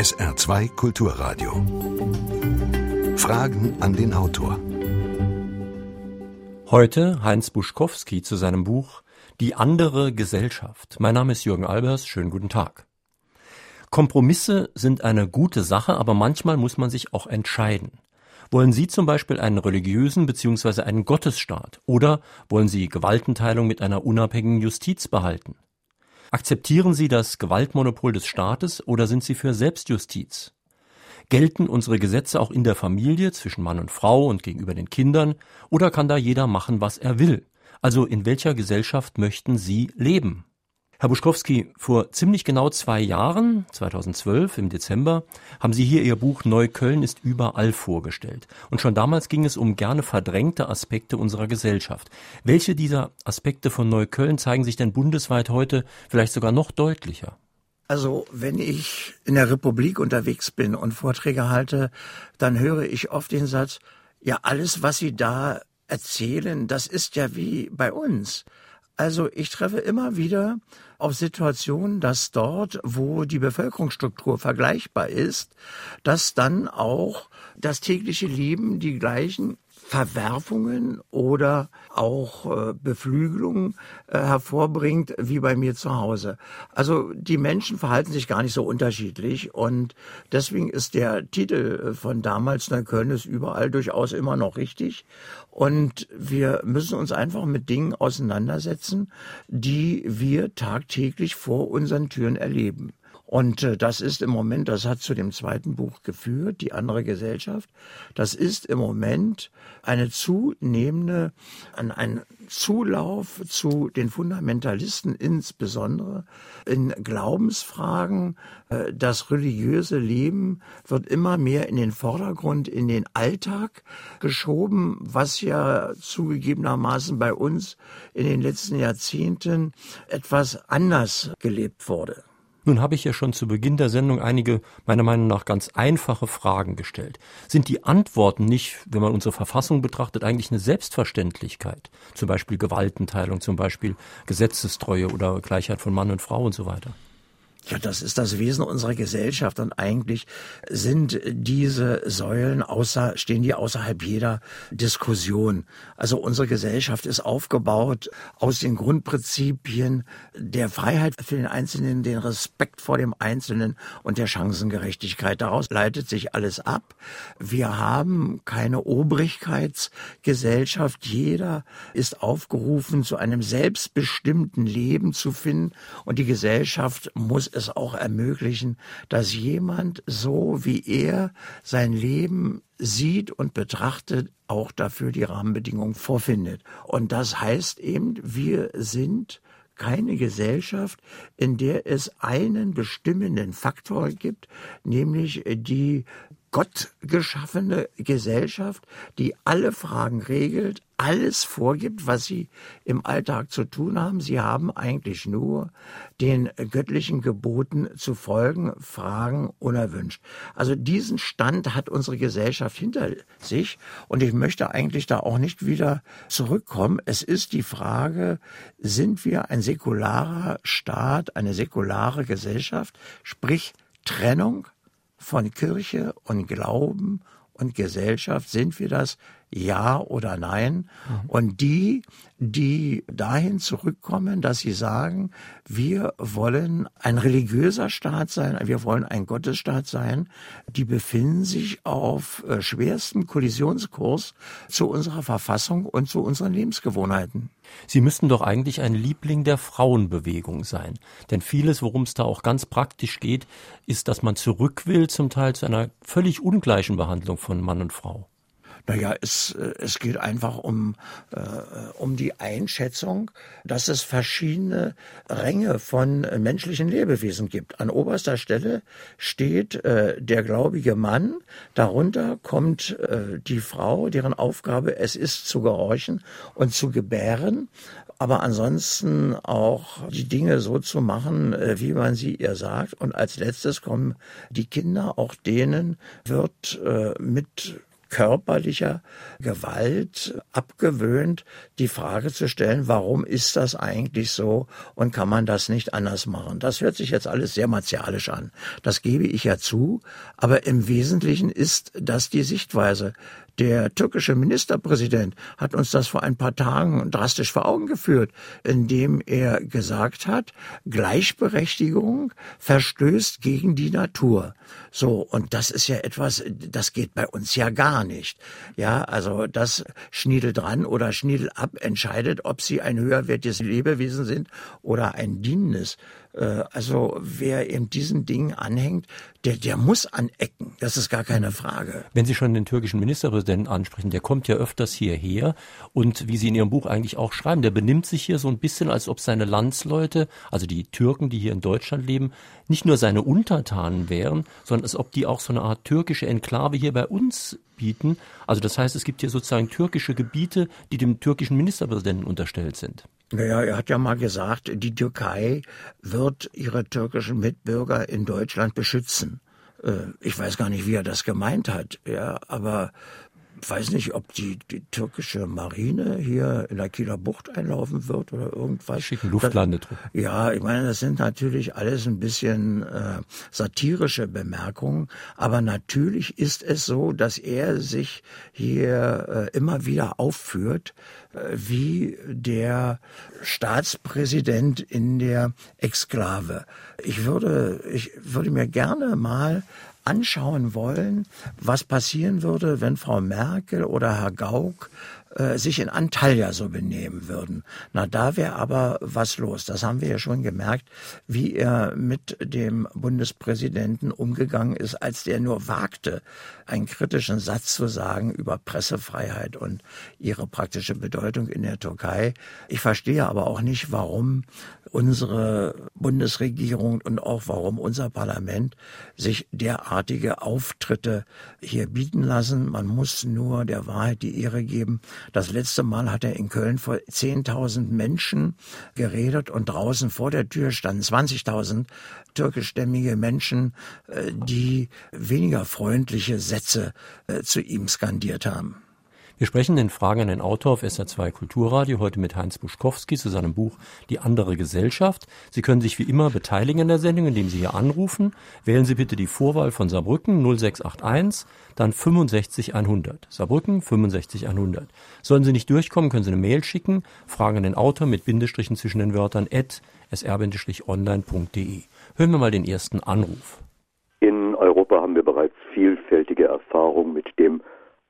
SR2 Kulturradio. Fragen an den Autor. Heute Heinz Buschkowski zu seinem Buch Die andere Gesellschaft. Mein Name ist Jürgen Albers. Schönen guten Tag. Kompromisse sind eine gute Sache, aber manchmal muss man sich auch entscheiden. Wollen Sie zum Beispiel einen religiösen bzw. einen Gottesstaat oder wollen Sie Gewaltenteilung mit einer unabhängigen Justiz behalten? Akzeptieren Sie das Gewaltmonopol des Staates oder sind Sie für Selbstjustiz? Gelten unsere Gesetze auch in der Familie zwischen Mann und Frau und gegenüber den Kindern oder kann da jeder machen, was er will? Also in welcher Gesellschaft möchten Sie leben? Herr Buschkowski, vor ziemlich genau zwei Jahren, 2012 im Dezember, haben Sie hier Ihr Buch Neukölln ist überall vorgestellt. Und schon damals ging es um gerne verdrängte Aspekte unserer Gesellschaft. Welche dieser Aspekte von Neukölln zeigen sich denn bundesweit heute vielleicht sogar noch deutlicher? Also, wenn ich in der Republik unterwegs bin und Vorträge halte, dann höre ich oft den Satz, ja, alles, was Sie da erzählen, das ist ja wie bei uns. Also ich treffe immer wieder auf Situationen, dass dort, wo die Bevölkerungsstruktur vergleichbar ist, dass dann auch das tägliche Leben die gleichen Verwerfungen oder auch äh, Beflügelungen äh, hervorbringt, wie bei mir zu Hause. Also die Menschen verhalten sich gar nicht so unterschiedlich und deswegen ist der Titel von damals Neukölln ist überall durchaus immer noch richtig und wir müssen uns einfach mit Dingen auseinandersetzen, die wir tagtäglich vor unseren Türen erleben. Und äh, das ist im Moment, das hat zu dem zweiten Buch geführt, die andere Gesellschaft. Das ist im Moment eine zunehmende, ein, Zulauf zu den Fundamentalisten, insbesondere in Glaubensfragen. Äh, das religiöse Leben wird immer mehr in den Vordergrund, in den Alltag geschoben, was ja zugegebenermaßen bei uns in den letzten Jahrzehnten etwas anders gelebt wurde. Nun habe ich ja schon zu Beginn der Sendung einige meiner Meinung nach ganz einfache Fragen gestellt. Sind die Antworten nicht, wenn man unsere Verfassung betrachtet, eigentlich eine Selbstverständlichkeit? Zum Beispiel Gewaltenteilung, zum Beispiel Gesetzestreue oder Gleichheit von Mann und Frau und so weiter. Ja, das ist das Wesen unserer Gesellschaft und eigentlich sind diese Säulen außer, stehen die außerhalb jeder Diskussion. Also unsere Gesellschaft ist aufgebaut aus den Grundprinzipien der Freiheit für den Einzelnen, den Respekt vor dem Einzelnen und der Chancengerechtigkeit. Daraus leitet sich alles ab. Wir haben keine Obrigkeitsgesellschaft. Jeder ist aufgerufen, zu einem selbstbestimmten Leben zu finden und die Gesellschaft muss es auch ermöglichen, dass jemand so wie er sein Leben sieht und betrachtet, auch dafür die Rahmenbedingungen vorfindet. Und das heißt eben, wir sind keine Gesellschaft, in der es einen bestimmenden Faktor gibt, nämlich die gottgeschaffene Gesellschaft, die alle Fragen regelt, alles vorgibt, was sie im Alltag zu tun haben. Sie haben eigentlich nur den göttlichen Geboten zu folgen, Fragen unerwünscht. Also diesen Stand hat unsere Gesellschaft hinter sich und ich möchte eigentlich da auch nicht wieder zurückkommen. Es ist die Frage, sind wir ein säkularer Staat, eine säkulare Gesellschaft, sprich Trennung von Kirche und Glauben und Gesellschaft, sind wir das ja oder nein? Mhm. Und die, die dahin zurückkommen, dass sie sagen, wir wollen ein religiöser Staat sein, wir wollen ein Gottesstaat sein, die befinden sich auf äh, schwerstem Kollisionskurs zu unserer Verfassung und zu unseren Lebensgewohnheiten. Sie müssten doch eigentlich ein Liebling der Frauenbewegung sein. Denn vieles, worum es da auch ganz praktisch geht, ist, dass man zurück will zum Teil zu einer völlig ungleichen Behandlung von Mann und Frau. Naja, es, äh, es geht einfach um, äh, um die Einschätzung, dass es verschiedene Ränge von menschlichen Lebewesen gibt. An oberster Stelle steht äh, der gläubige Mann, darunter kommt äh, die Frau, deren Aufgabe es ist zu gehorchen und zu gebären, aber ansonsten auch die Dinge so zu machen, äh, wie man sie ihr sagt. Und als letztes kommen die Kinder, auch denen wird äh, mit körperlicher Gewalt abgewöhnt, die Frage zu stellen, warum ist das eigentlich so und kann man das nicht anders machen? Das hört sich jetzt alles sehr martialisch an. Das gebe ich ja zu, aber im Wesentlichen ist das die Sichtweise. Der türkische Ministerpräsident hat uns das vor ein paar Tagen drastisch vor Augen geführt, indem er gesagt hat, Gleichberechtigung verstößt gegen die Natur. So, und das ist ja etwas, das geht bei uns ja gar nicht. Ja, also das Schniedel dran oder Schniedel ab entscheidet, ob sie ein höherwertiges Lebewesen sind oder ein dienendes. Äh, also wer eben diesen Dingen anhängt, der, der muss anecken. Das ist gar keine Frage. Wenn Sie schon den türkischen Ministerpräsidenten ansprechen, der kommt ja öfters hierher und wie Sie in Ihrem Buch eigentlich auch schreiben, der benimmt sich hier so ein bisschen, als ob seine Landsleute, also die Türken, die hier in Deutschland leben, nicht nur seine Untertanen wären, sondern als ob die auch so eine Art türkische Enklave hier bei uns bieten. Also das heißt, es gibt hier sozusagen türkische Gebiete, die dem türkischen Ministerpräsidenten unterstellt sind. Naja, er hat ja mal gesagt, die Türkei wird ihre türkischen Mitbürger in Deutschland beschützen. Äh, ich weiß gar nicht, wie er das gemeint hat, ja, aber weiß nicht, ob die, die türkische Marine hier in der Kieler Bucht einlaufen wird oder irgendwas. Schicken Luftlandetruppen. Ja, ich meine, das sind natürlich alles ein bisschen äh, satirische Bemerkungen, aber natürlich ist es so, dass er sich hier äh, immer wieder aufführt wie der Staatspräsident in der Exklave. Ich würde, ich würde mir gerne mal anschauen wollen, was passieren würde, wenn Frau Merkel oder Herr Gauck äh, sich in Antalya so benehmen würden. Na, da wäre aber was los. Das haben wir ja schon gemerkt, wie er mit dem Bundespräsidenten umgegangen ist, als der nur wagte, einen kritischen Satz zu sagen über Pressefreiheit und ihre praktische Bedeutung in der Türkei. Ich verstehe aber auch nicht, warum unsere Bundesregierung und auch warum unser Parlament sich derartige Auftritte hier bieten lassen. Man muss nur der Wahrheit die Ehre geben. Das letzte Mal hat er in Köln vor 10.000 Menschen geredet und draußen vor der Tür standen 20.000 türkischstämmige Menschen, äh, die weniger freundliche Sätze äh, zu ihm skandiert haben. Wir sprechen den fragenden Autor auf SR2 Kulturradio heute mit Heinz Buschkowski zu seinem Buch Die andere Gesellschaft. Sie können sich wie immer beteiligen in der Sendung, indem Sie hier anrufen. Wählen Sie bitte die Vorwahl von Saarbrücken 0681, dann 65100. Saarbrücken 65100. Sollen Sie nicht durchkommen, können Sie eine Mail schicken, fragen an den Autor mit Bindestrichen zwischen den Wörtern at sr-online.de. Hören wir mal den ersten Anruf. In Europa haben wir bereits vielfältige Erfahrungen mit dem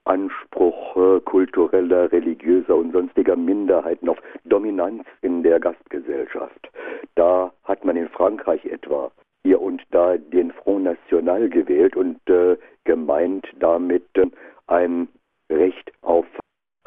Anspruch äh, kultureller, religiöser und sonstiger Minderheiten auf Dominanz in der Gastgesellschaft. Da hat man in Frankreich etwa hier und da den Front National gewählt und äh, gemeint damit äh, ein Recht auf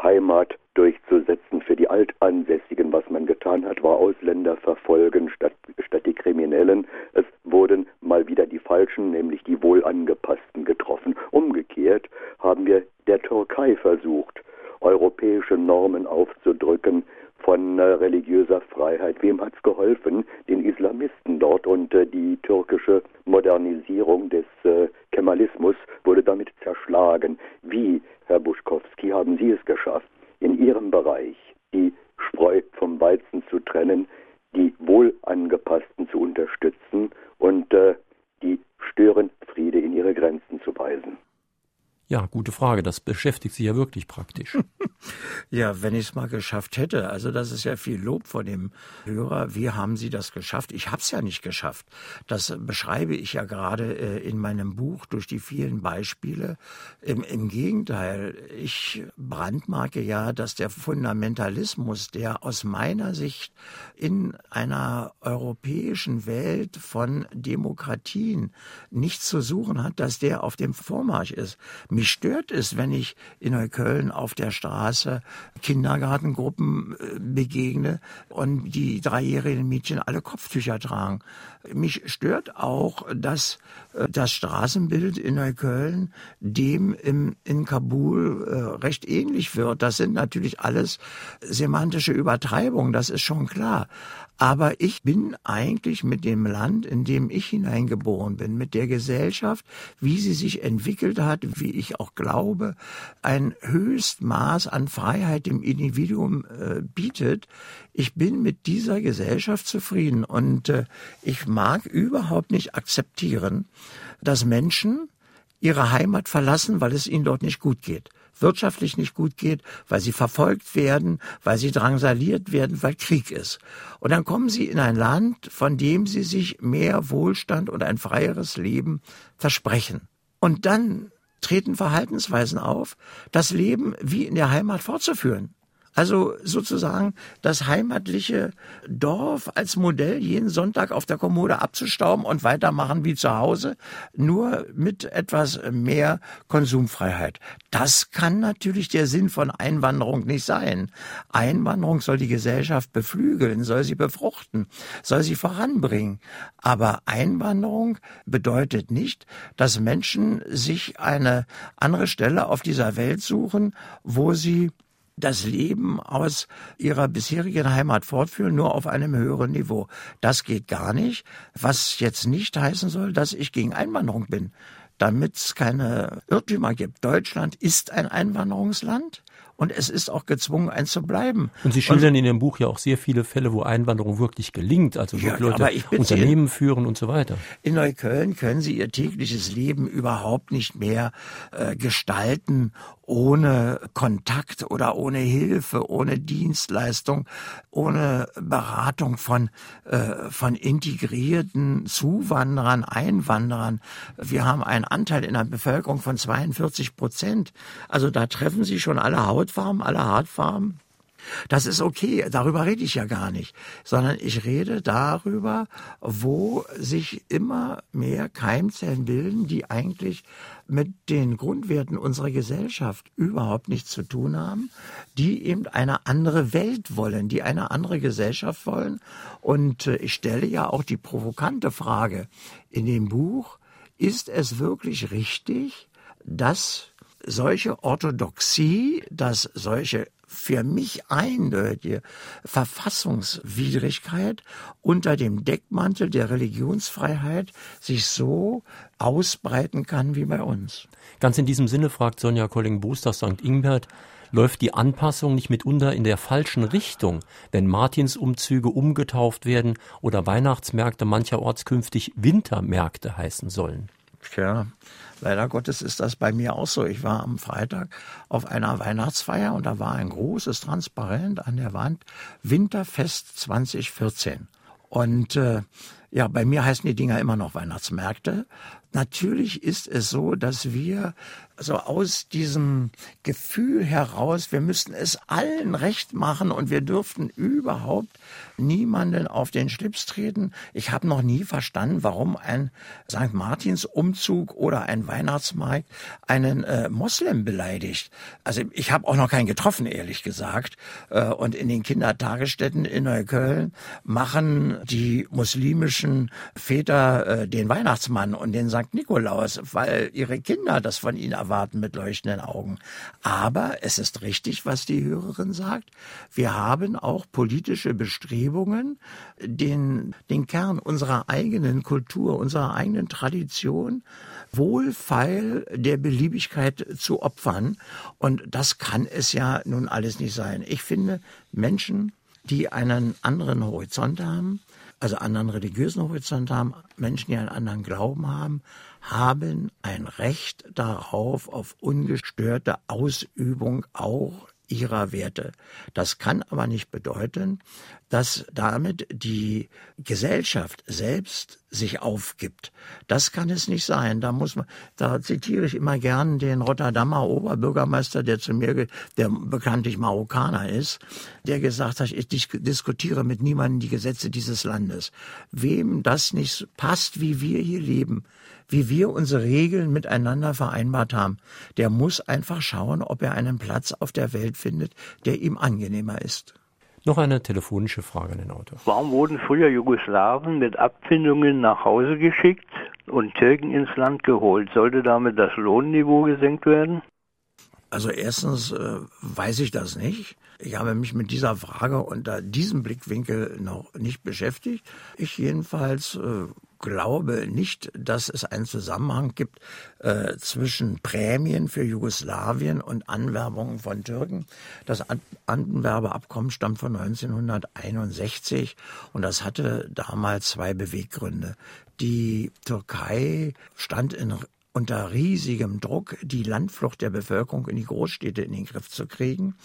Heimat durchzusetzen für die Altansässigen. Was man getan hat, war Ausländer verfolgen statt, statt die Kriminellen. Es wurden mal wieder die Falschen, nämlich die Wohlangepassten getroffen. Umgekehrt haben wir der Türkei versucht, europäische Normen aufzudrücken von äh, religiöser Freiheit. Wem hat's geholfen? Den Islamisten dort und äh, die türkische Modernisierung des äh, Kemalismus wurde damit zerschlagen. Wie, Herr Buschkowski, haben Sie es geschafft, in Ihrem Bereich die Spreu vom Weizen zu trennen, die Wohlangepassten zu unterstützen und die Störenfriede in ihre Grenzen zu weisen? Ja, gute Frage. Das beschäftigt Sie ja wirklich praktisch. ja, wenn ich es mal geschafft hätte. Also das ist ja viel Lob von dem Hörer. Wie haben Sie das geschafft? Ich habe es ja nicht geschafft. Das beschreibe ich ja gerade äh, in meinem Buch durch die vielen Beispiele. Im, Im Gegenteil, ich brandmarke ja, dass der Fundamentalismus, der aus meiner Sicht in einer europäischen Welt von Demokratien nichts zu suchen hat, dass der auf dem Vormarsch ist. Mich stört es, wenn ich in Neukölln auf der Straße Straße Kindergartengruppen äh, begegne und die dreijährigen Mädchen alle Kopftücher tragen. Mich stört auch, dass äh, das Straßenbild in Neukölln dem im, in Kabul äh, recht ähnlich wird. Das sind natürlich alles semantische Übertreibungen, das ist schon klar. Aber ich bin eigentlich mit dem Land, in dem ich hineingeboren bin, mit der Gesellschaft, wie sie sich entwickelt hat, wie ich auch glaube, ein Höchstmaß an Freiheit dem Individuum äh, bietet. Ich bin mit dieser Gesellschaft zufrieden und äh, ich mag überhaupt nicht akzeptieren, dass Menschen ihre Heimat verlassen, weil es ihnen dort nicht gut geht wirtschaftlich nicht gut geht, weil sie verfolgt werden, weil sie drangsaliert werden, weil Krieg ist. Und dann kommen sie in ein Land, von dem sie sich mehr Wohlstand und ein freieres Leben versprechen. Und dann treten Verhaltensweisen auf, das Leben wie in der Heimat fortzuführen. Also sozusagen das heimatliche Dorf als Modell jeden Sonntag auf der Kommode abzustauben und weitermachen wie zu Hause, nur mit etwas mehr Konsumfreiheit. Das kann natürlich der Sinn von Einwanderung nicht sein. Einwanderung soll die Gesellschaft beflügeln, soll sie befruchten, soll sie voranbringen. Aber Einwanderung bedeutet nicht, dass Menschen sich eine andere Stelle auf dieser Welt suchen, wo sie das Leben aus ihrer bisherigen Heimat fortführen, nur auf einem höheren Niveau. Das geht gar nicht, was jetzt nicht heißen soll, dass ich gegen Einwanderung bin. Damit es keine Irrtümer gibt. Deutschland ist ein Einwanderungsland und es ist auch gezwungen, eins zu bleiben. Und Sie schildern und, in Ihrem Buch ja auch sehr viele Fälle, wo Einwanderung wirklich gelingt, also wo ja, Leute Unternehmen führen und so weiter. In Neukölln können Sie Ihr tägliches Leben überhaupt nicht mehr äh, gestalten ohne Kontakt oder ohne Hilfe, ohne Dienstleistung, ohne Beratung von, äh, von integrierten Zuwanderern, Einwanderern. Wir haben einen Anteil in der Bevölkerung von 42 Prozent. Also da treffen Sie schon alle Hautfarben, alle Hartfarben. Das ist okay, darüber rede ich ja gar nicht, sondern ich rede darüber, wo sich immer mehr Keimzellen bilden, die eigentlich mit den Grundwerten unserer Gesellschaft überhaupt nichts zu tun haben, die eben eine andere Welt wollen, die eine andere Gesellschaft wollen. Und äh, ich stelle ja auch die provokante Frage in dem Buch, ist es wirklich richtig, dass solche Orthodoxie, dass solche für mich eindeutige Verfassungswidrigkeit unter dem Deckmantel der Religionsfreiheit sich so ausbreiten kann wie bei uns. Ganz in diesem Sinne fragt Sonja Colling-Boos aus St. Ingbert, läuft die Anpassung nicht mitunter in der falschen Richtung, wenn Martinsumzüge umgetauft werden oder Weihnachtsmärkte mancherorts künftig Wintermärkte heißen sollen? Tja, Leider Gottes ist das bei mir auch so. Ich war am Freitag auf einer Weihnachtsfeier und da war ein großes Transparent an der Wand Winterfest 2014. Und äh, ja, bei mir heißen die Dinger immer noch Weihnachtsmärkte. Natürlich ist es so, dass wir so aus diesem Gefühl heraus, wir müssten es allen recht machen und wir dürften überhaupt niemanden auf den Schlips treten. Ich habe noch nie verstanden, warum ein St. Martins Umzug oder ein Weihnachtsmarkt einen äh, Moslem beleidigt. Also ich habe auch noch keinen getroffen, ehrlich gesagt. Äh, und in den Kindertagesstätten in Neukölln machen die muslimischen Väter äh, den Weihnachtsmann und den St. Nikolaus, weil ihre Kinder das von ihnen erwarten mit leuchtenden Augen. Aber es ist richtig, was die Hörerin sagt. Wir haben auch politische Bestrebungen, den, den Kern unserer eigenen Kultur, unserer eigenen Tradition wohlfeil der Beliebigkeit zu opfern. Und das kann es ja nun alles nicht sein. Ich finde, Menschen, die einen anderen Horizont haben, also anderen religiösen Horizont haben, Menschen, die einen anderen Glauben haben, haben ein Recht darauf, auf ungestörte Ausübung auch ihrer Werte. Das kann aber nicht bedeuten, dass damit die Gesellschaft selbst sich aufgibt. Das kann es nicht sein. Da muss man, da zitiere ich immer gern den Rotterdamer Oberbürgermeister, der zu mir, der bekanntlich Marokkaner ist, der gesagt hat, ich diskutiere mit niemandem die Gesetze dieses Landes. Wem das nicht passt, wie wir hier leben, wie wir unsere Regeln miteinander vereinbart haben, der muss einfach schauen, ob er einen Platz auf der Welt findet, der ihm angenehmer ist. Noch eine telefonische Frage an den Autor. Warum wurden früher Jugoslawen mit Abfindungen nach Hause geschickt und Türken ins Land geholt? Sollte damit das Lohnniveau gesenkt werden? Also erstens äh, weiß ich das nicht. Ich habe mich mit dieser Frage unter diesem Blickwinkel noch nicht beschäftigt. Ich jedenfalls äh, glaube nicht, dass es einen Zusammenhang gibt äh, zwischen Prämien für Jugoslawien und Anwerbungen von Türken. Das An Anwerbeabkommen stammt von 1961 und das hatte damals zwei Beweggründe. Die Türkei stand in unter riesigem Druck, die Landflucht der Bevölkerung in die Großstädte in den Griff zu kriegen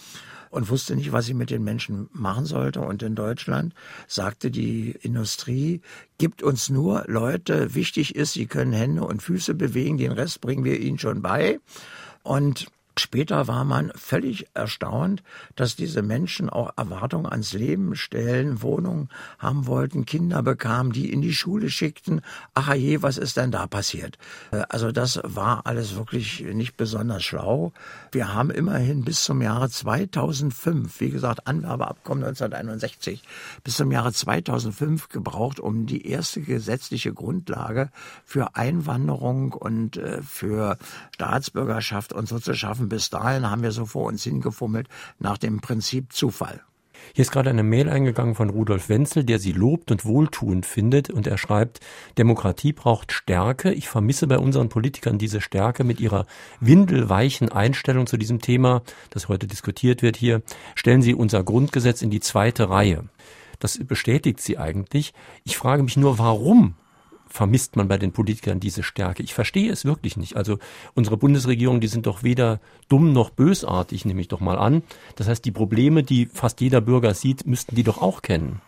und wusste nicht, was sie mit den Menschen machen sollte. Und in Deutschland sagte die Industrie, gibt uns nur Leute, wichtig ist, sie können Hände und Füße bewegen, den Rest bringen wir ihnen schon bei. Und Später war man völlig erstaunt, dass diese Menschen auch Erwartungen ans Leben stellen, Wohnungen haben wollten, Kinder bekamen, die in die Schule schickten. Ach je, was ist denn da passiert? Äh, also das war alles wirklich nicht besonders schlau. Wir haben immerhin bis zum Jahre 2005, wie gesagt, Anwerbeabkommen 1961, bis zum Jahre 2005 gebraucht, um die erste gesetzliche Grundlage für Einwanderung und äh, für Staatsbürgerschaft und so zu schaffen bis dahin haben wir so vor uns hingefummelt nach dem Prinzip Zufall. Hier ist gerade eine Mail eingegangen von Rudolf Wenzel, der sie lobt und wohltuend findet. Und er schreibt, Demokratie braucht Stärke. Ich vermisse bei unseren Politikern diese Stärke mit ihrer windelweichen Einstellung zu diesem Thema, das heute diskutiert wird hier. Stellen Sie unser Grundgesetz in die zweite Reihe. Das bestätigt sie eigentlich. Ich frage mich nur, warum vermisst man bei den Politikern diese Stärke. Ich verstehe es wirklich nicht. Also unsere Bundesregierung, die sind doch weder dumm noch bösartig, nehme ich doch mal an. Das heißt, die Probleme, die fast jeder Bürger sieht, müssten die doch auch kennen.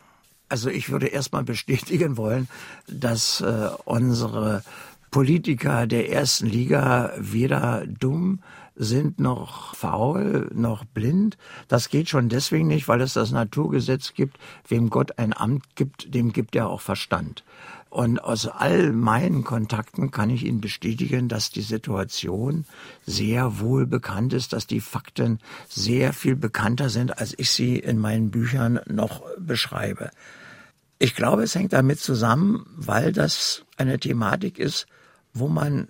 Also ich würde erstmal bestätigen wollen, dass äh, unsere Politiker der ersten Liga weder dumm sind noch faul, noch blind. Das geht schon deswegen nicht, weil es das Naturgesetz gibt, wem Gott ein Amt gibt, dem gibt er auch Verstand. Und aus all meinen Kontakten kann ich Ihnen bestätigen, dass die Situation sehr wohl bekannt ist, dass die Fakten sehr viel bekannter sind, als ich sie in meinen Büchern noch beschreibe. Ich glaube, es hängt damit zusammen, weil das eine Thematik ist, wo man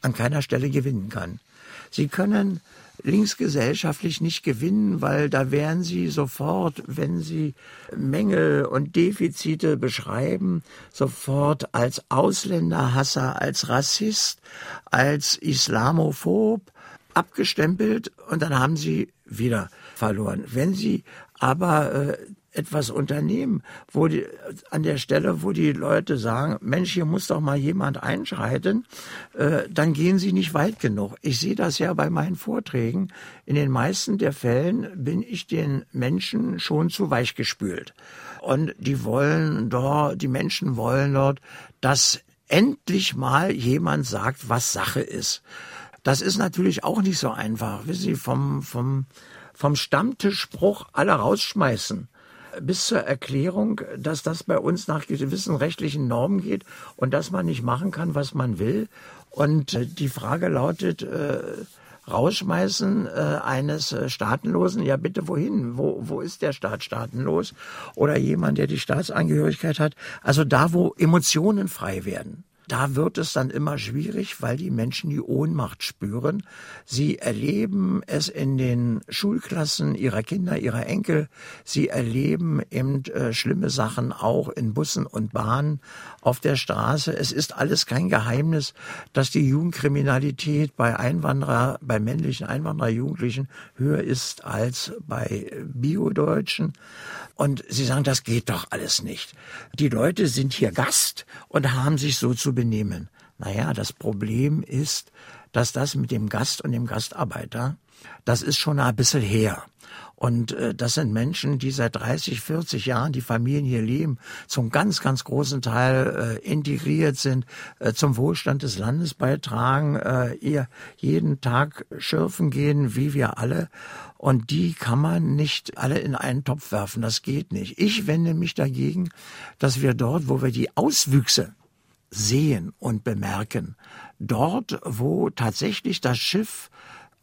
an keiner Stelle gewinnen kann. Sie können linksgesellschaftlich nicht gewinnen, weil da wären sie sofort, wenn sie Mängel und Defizite beschreiben, sofort als Ausländerhasser, als Rassist, als Islamophob abgestempelt und dann haben sie wieder verloren. Wenn sie aber äh, etwas unternehmen, wo die, an der Stelle, wo die Leute sagen, Mensch, hier muss doch mal jemand einschreiten, äh, dann gehen sie nicht weit genug. Ich sehe das ja bei meinen Vorträgen. In den meisten der Fällen bin ich den Menschen schon zu weich gespült. Und die wollen dort, die Menschen wollen dort, dass endlich mal jemand sagt, was Sache ist. Das ist natürlich auch nicht so einfach. Wissen Sie, vom, vom, vom Stammtischspruch alle rausschmeißen bis zur Erklärung, dass das bei uns nach gewissen rechtlichen Normen geht und dass man nicht machen kann, was man will. Und äh, die Frage lautet, äh, Rausschmeißen äh, eines äh, Staatenlosen, ja bitte wohin? Wo, wo ist der Staat staatenlos? Oder jemand, der die Staatsangehörigkeit hat? Also da, wo Emotionen frei werden da wird es dann immer schwierig, weil die Menschen die Ohnmacht spüren. Sie erleben es in den Schulklassen ihrer Kinder, ihrer Enkel. Sie erleben eben äh, schlimme Sachen auch in Bussen und Bahnen auf der Straße. Es ist alles kein Geheimnis, dass die Jugendkriminalität bei Einwanderer, bei männlichen Einwandererjugendlichen höher ist als bei Biodeutschen. Und sie sagen, das geht doch alles nicht. Die Leute sind hier Gast und haben sich so zu benehmen. Naja, das Problem ist, dass das mit dem Gast und dem Gastarbeiter, das ist schon ein bisschen her. Und äh, das sind Menschen, die seit 30, 40 Jahren die Familien hier leben, zum ganz, ganz großen Teil äh, integriert sind, äh, zum Wohlstand des Landes beitragen, äh, ihr jeden Tag schürfen gehen, wie wir alle. Und die kann man nicht alle in einen Topf werfen. Das geht nicht. Ich wende mich dagegen, dass wir dort, wo wir die Auswüchse sehen und bemerken, dort, wo tatsächlich das Schiff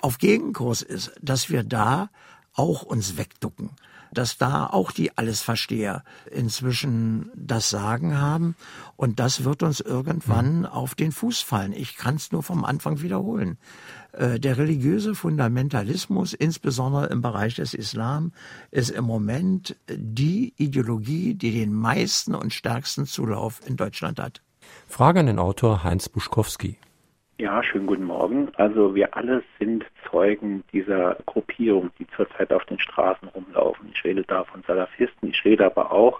auf Gegenkurs ist, dass wir da auch uns wegducken, dass da auch die Allesversteher inzwischen das Sagen haben und das wird uns irgendwann mhm. auf den Fuß fallen. Ich kann es nur vom Anfang wiederholen. Äh, der religiöse Fundamentalismus, insbesondere im Bereich des Islam, ist im Moment die Ideologie, die den meisten und stärksten Zulauf in Deutschland hat. Frage an den Autor Heinz Buschkowski. Ja, schönen guten Morgen. Also wir alle sind Zeugen dieser Gruppierung, die zurzeit auf den Straßen rumlaufen. Ich rede da von Salafisten, ich rede aber auch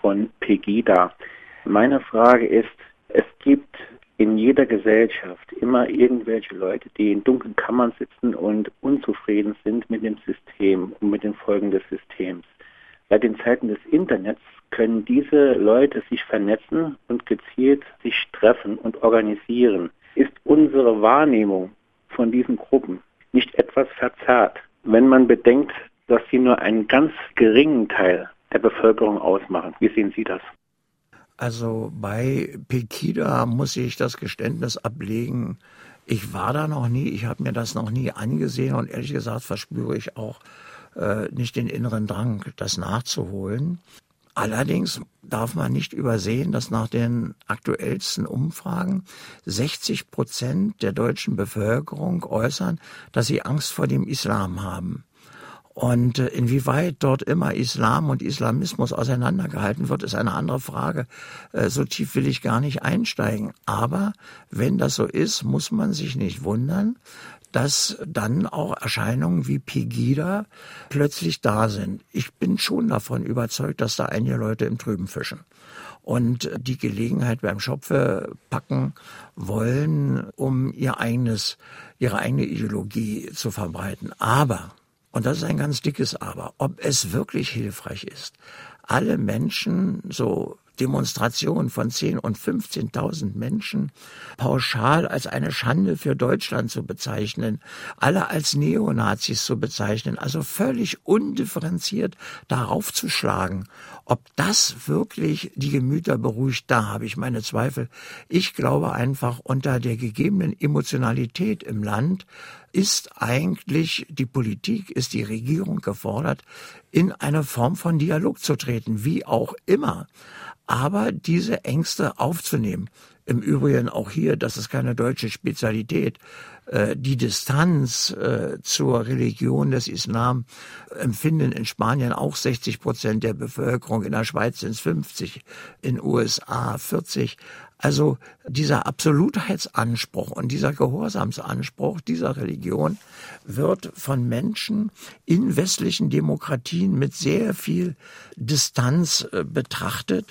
von Pegida. Meine Frage ist, es gibt in jeder Gesellschaft immer irgendwelche Leute, die in dunklen Kammern sitzen und unzufrieden sind mit dem System und mit den Folgen des Systems. Seit den Zeiten des Internets können diese Leute sich vernetzen und gezielt sich treffen und organisieren ist unsere Wahrnehmung von diesen Gruppen nicht etwas verzerrt, wenn man bedenkt, dass sie nur einen ganz geringen Teil der Bevölkerung ausmachen. Wie sehen Sie das? Also bei Pekida muss ich das Geständnis ablegen. Ich war da noch nie, ich habe mir das noch nie angesehen und ehrlich gesagt verspüre ich auch äh, nicht den inneren Drang, das nachzuholen. Allerdings darf man nicht übersehen, dass nach den aktuellsten Umfragen 60 Prozent der deutschen Bevölkerung äußern, dass sie Angst vor dem Islam haben. Und äh, inwieweit dort immer Islam und Islamismus auseinandergehalten wird, ist eine andere Frage. Äh, so tief will ich gar nicht einsteigen. Aber wenn das so ist, muss man sich nicht wundern, dass dann auch Erscheinungen wie Pegida plötzlich da sind. Ich bin schon davon überzeugt, dass da einige Leute im Trüben fischen und die Gelegenheit beim Schopfe packen wollen, um ihr eigenes, ihre eigene Ideologie zu verbreiten. Aber, und das ist ein ganz dickes Aber, ob es wirklich hilfreich ist, alle Menschen so Demonstrationen von 10 und 15.000 Menschen pauschal als eine Schande für Deutschland zu bezeichnen, alle als Neonazis zu bezeichnen, also völlig undifferenziert darauf zu schlagen. Ob das wirklich die Gemüter beruhigt, da habe ich meine Zweifel. Ich glaube einfach, unter der gegebenen Emotionalität im Land ist eigentlich die Politik, ist die Regierung gefordert, in eine Form von Dialog zu treten, wie auch immer aber diese Ängste aufzunehmen. Im Übrigen auch hier, das ist keine deutsche Spezialität, äh, die Distanz äh, zur Religion des Islam empfinden in Spanien auch 60 Prozent der Bevölkerung, in der Schweiz sind es 50, in USA 40. Also dieser Absolutheitsanspruch und dieser Gehorsamsanspruch dieser Religion wird von Menschen in westlichen Demokratien mit sehr viel Distanz äh, betrachtet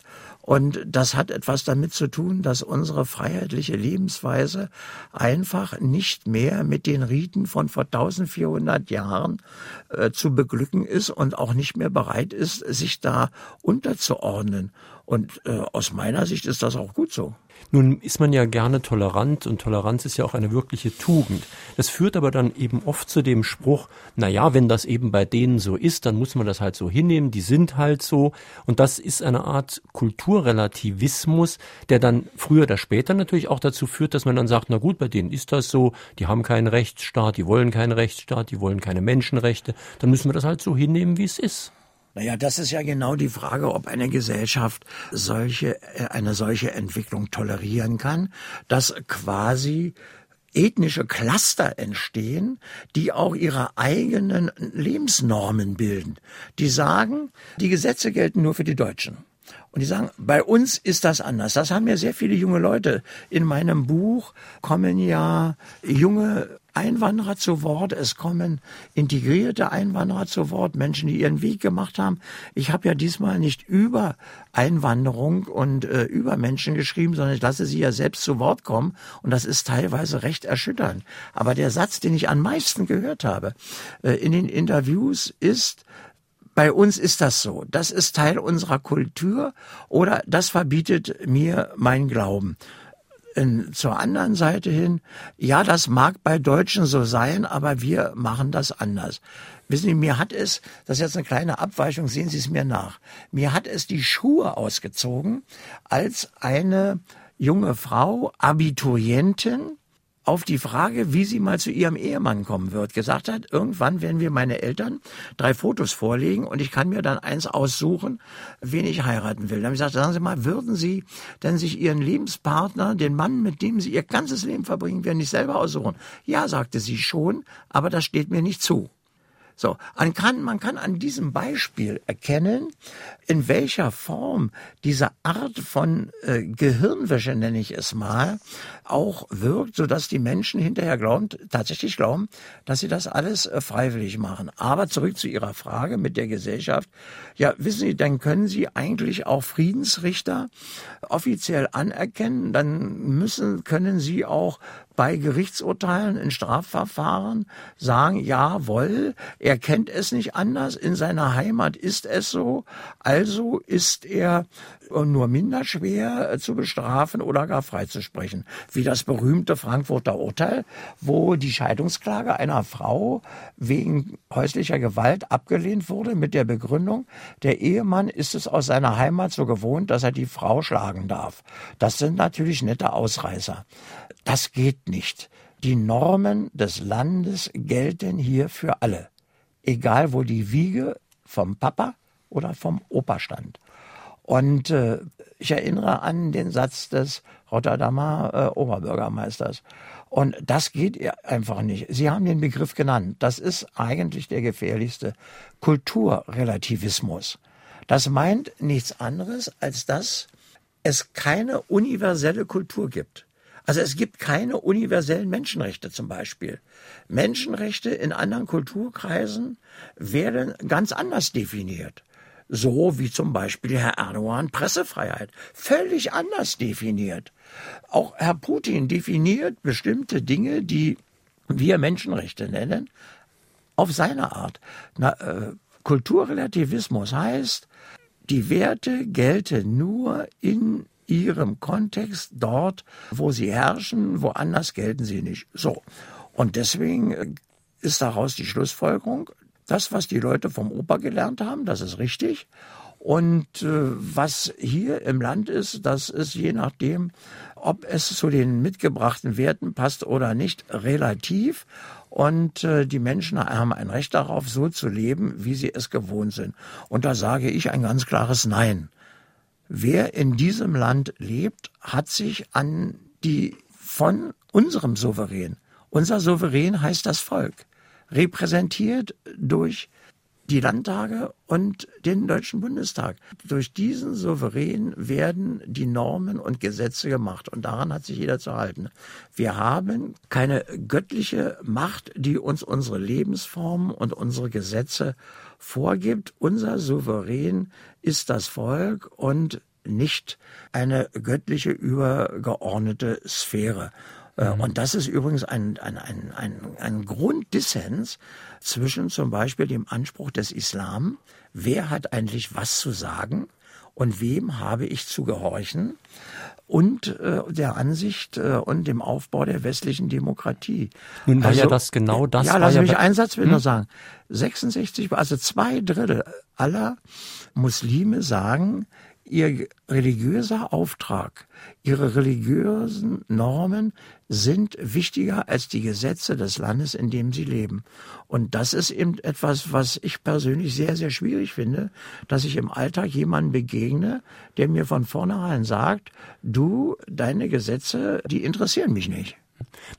und das hat etwas damit zu tun, dass unsere freiheitliche Lebensweise einfach nicht mehr mit den Riten von vor 1400 Jahren äh, zu beglücken ist und auch nicht mehr bereit ist, sich da unterzuordnen. Und äh, aus meiner Sicht ist das auch gut so. Nun ist man ja gerne tolerant und Toleranz ist ja auch eine wirkliche Tugend. Das führt aber dann eben oft zu dem Spruch, na ja, wenn das eben bei denen so ist, dann muss man das halt so hinnehmen, die sind halt so. Und das ist eine Art Kulturrelativismus, der dann früher oder später natürlich auch dazu führt, dass man dann sagt, na gut, bei denen ist das so, die haben keinen Rechtsstaat, die wollen keinen Rechtsstaat, die wollen keine Menschenrechte, dann müssen wir das halt so hinnehmen, wie es ist. Naja, das ist ja genau die Frage, ob eine Gesellschaft solche, äh, eine solche Entwicklung tolerieren kann, dass quasi ethnische Cluster entstehen, die auch ihre eigenen Lebensnormen bilden. Die sagen, die Gesetze gelten nur für die Deutschen. Und die sagen, bei uns ist das anders. Das haben ja sehr viele junge Leute. In meinem Buch kommen ja junge Einwanderer zu Wort, es kommen integrierte Einwanderer zu Wort, Menschen, die ihren Weg gemacht haben. Ich habe ja diesmal nicht über Einwanderung und äh, über Menschen geschrieben, sondern ich lasse sie ja selbst zu Wort kommen und das ist teilweise recht erschütternd. Aber der Satz, den ich am meisten gehört habe äh, in den Interviews ist, bei uns ist das so. Das ist Teil unserer Kultur oder das verbietet mir mein Glauben. In, zur anderen Seite hin, ja, das mag bei Deutschen so sein, aber wir machen das anders. Wissen Sie, mir hat es, das ist jetzt eine kleine Abweichung, sehen Sie es mir nach, mir hat es die Schuhe ausgezogen, als eine junge Frau, Abiturientin, auf die Frage, wie sie mal zu ihrem Ehemann kommen wird, gesagt hat, irgendwann werden wir meine Eltern drei Fotos vorlegen und ich kann mir dann eins aussuchen, wen ich heiraten will. Dann habe ich gesagt, sagen Sie mal, würden Sie denn sich Ihren Lebenspartner, den Mann, mit dem Sie Ihr ganzes Leben verbringen werden, nicht selber aussuchen? Ja, sagte sie schon, aber das steht mir nicht zu. So, man kann, man kann an diesem Beispiel erkennen, in welcher Form diese Art von äh, Gehirnwäsche, nenne ich es mal, auch wirkt, sodass die Menschen hinterher glauben, tatsächlich glauben, dass sie das alles äh, freiwillig machen. Aber zurück zu Ihrer Frage mit der Gesellschaft. Ja, wissen Sie, dann können Sie eigentlich auch Friedensrichter offiziell anerkennen. Dann müssen, können Sie auch bei Gerichtsurteilen in Strafverfahren sagen, jawohl, er kennt es nicht anders, in seiner Heimat ist es so, also ist er nur minder schwer zu bestrafen oder gar freizusprechen. Wie das berühmte Frankfurter Urteil, wo die Scheidungsklage einer Frau wegen häuslicher Gewalt abgelehnt wurde mit der Begründung, der Ehemann ist es aus seiner Heimat so gewohnt, dass er die Frau schlagen darf. Das sind natürlich nette Ausreißer. Das geht nicht. Die Normen des Landes gelten hier für alle. Egal wo die Wiege vom Papa oder vom Opa stand. Und äh, ich erinnere an den Satz des Rotterdamer äh, Oberbürgermeisters. Und das geht einfach nicht. Sie haben den Begriff genannt. Das ist eigentlich der gefährlichste Kulturrelativismus. Das meint nichts anderes, als dass es keine universelle Kultur gibt. Also es gibt keine universellen Menschenrechte zum Beispiel. Menschenrechte in anderen Kulturkreisen werden ganz anders definiert so wie zum Beispiel Herr Erdogan Pressefreiheit, völlig anders definiert. Auch Herr Putin definiert bestimmte Dinge, die wir Menschenrechte nennen, auf seine Art. Na, äh, Kulturrelativismus heißt, die Werte gelten nur in ihrem Kontext dort, wo sie herrschen, woanders gelten sie nicht. So. Und deswegen äh, ist daraus die Schlussfolgerung, das, was die Leute vom Opa gelernt haben, das ist richtig. Und äh, was hier im Land ist, das ist je nachdem, ob es zu den mitgebrachten Werten passt oder nicht, relativ. Und äh, die Menschen haben ein Recht darauf, so zu leben, wie sie es gewohnt sind. Und da sage ich ein ganz klares Nein. Wer in diesem Land lebt, hat sich an die von unserem Souverän. Unser Souverän heißt das Volk repräsentiert durch die Landtage und den Deutschen Bundestag. Durch diesen Souverän werden die Normen und Gesetze gemacht und daran hat sich jeder zu halten. Wir haben keine göttliche Macht, die uns unsere Lebensformen und unsere Gesetze vorgibt. Unser Souverän ist das Volk und nicht eine göttliche übergeordnete Sphäre. Äh, mhm. Und das ist übrigens ein, ein, ein, ein, ein Grunddissens zwischen zum Beispiel dem Anspruch des Islam, wer hat eigentlich was zu sagen und wem habe ich zu gehorchen, und äh, der Ansicht äh, und dem Aufbau der westlichen Demokratie. Nun war also, ja das genau das. Ja, lass ja mich einen Satz will hm? nur sagen. 66, also zwei Drittel aller Muslime sagen, ihr religiöser Auftrag, ihre religiösen Normen sind wichtiger als die Gesetze des Landes, in dem sie leben. Und das ist eben etwas, was ich persönlich sehr, sehr schwierig finde, dass ich im Alltag jemanden begegne, der mir von vornherein sagt, du, deine Gesetze, die interessieren mich nicht.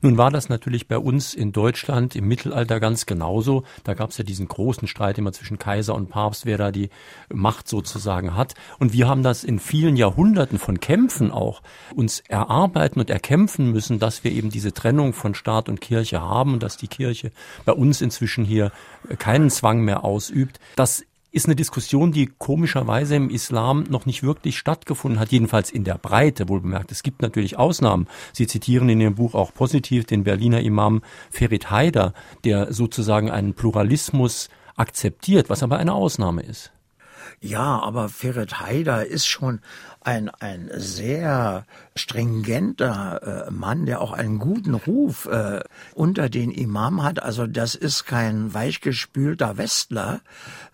Nun war das natürlich bei uns in Deutschland im Mittelalter ganz genauso. Da gab es ja diesen großen Streit immer zwischen Kaiser und Papst, wer da die Macht sozusagen hat. Und wir haben das in vielen Jahrhunderten von Kämpfen auch uns erarbeiten und erkämpfen müssen, dass wir eben diese Trennung von Staat und Kirche haben und dass die Kirche bei uns inzwischen hier keinen Zwang mehr ausübt. Das ist eine Diskussion, die komischerweise im Islam noch nicht wirklich stattgefunden hat, jedenfalls in der Breite, wohl bemerkt. Es gibt natürlich Ausnahmen. Sie zitieren in Ihrem Buch auch positiv den Berliner Imam Ferit Haider, der sozusagen einen Pluralismus akzeptiert, was aber eine Ausnahme ist. Ja, aber Ferit Haider ist schon ein, ein sehr stringenter äh, Mann, der auch einen guten Ruf äh, unter den Imam hat. Also das ist kein weichgespülter Westler,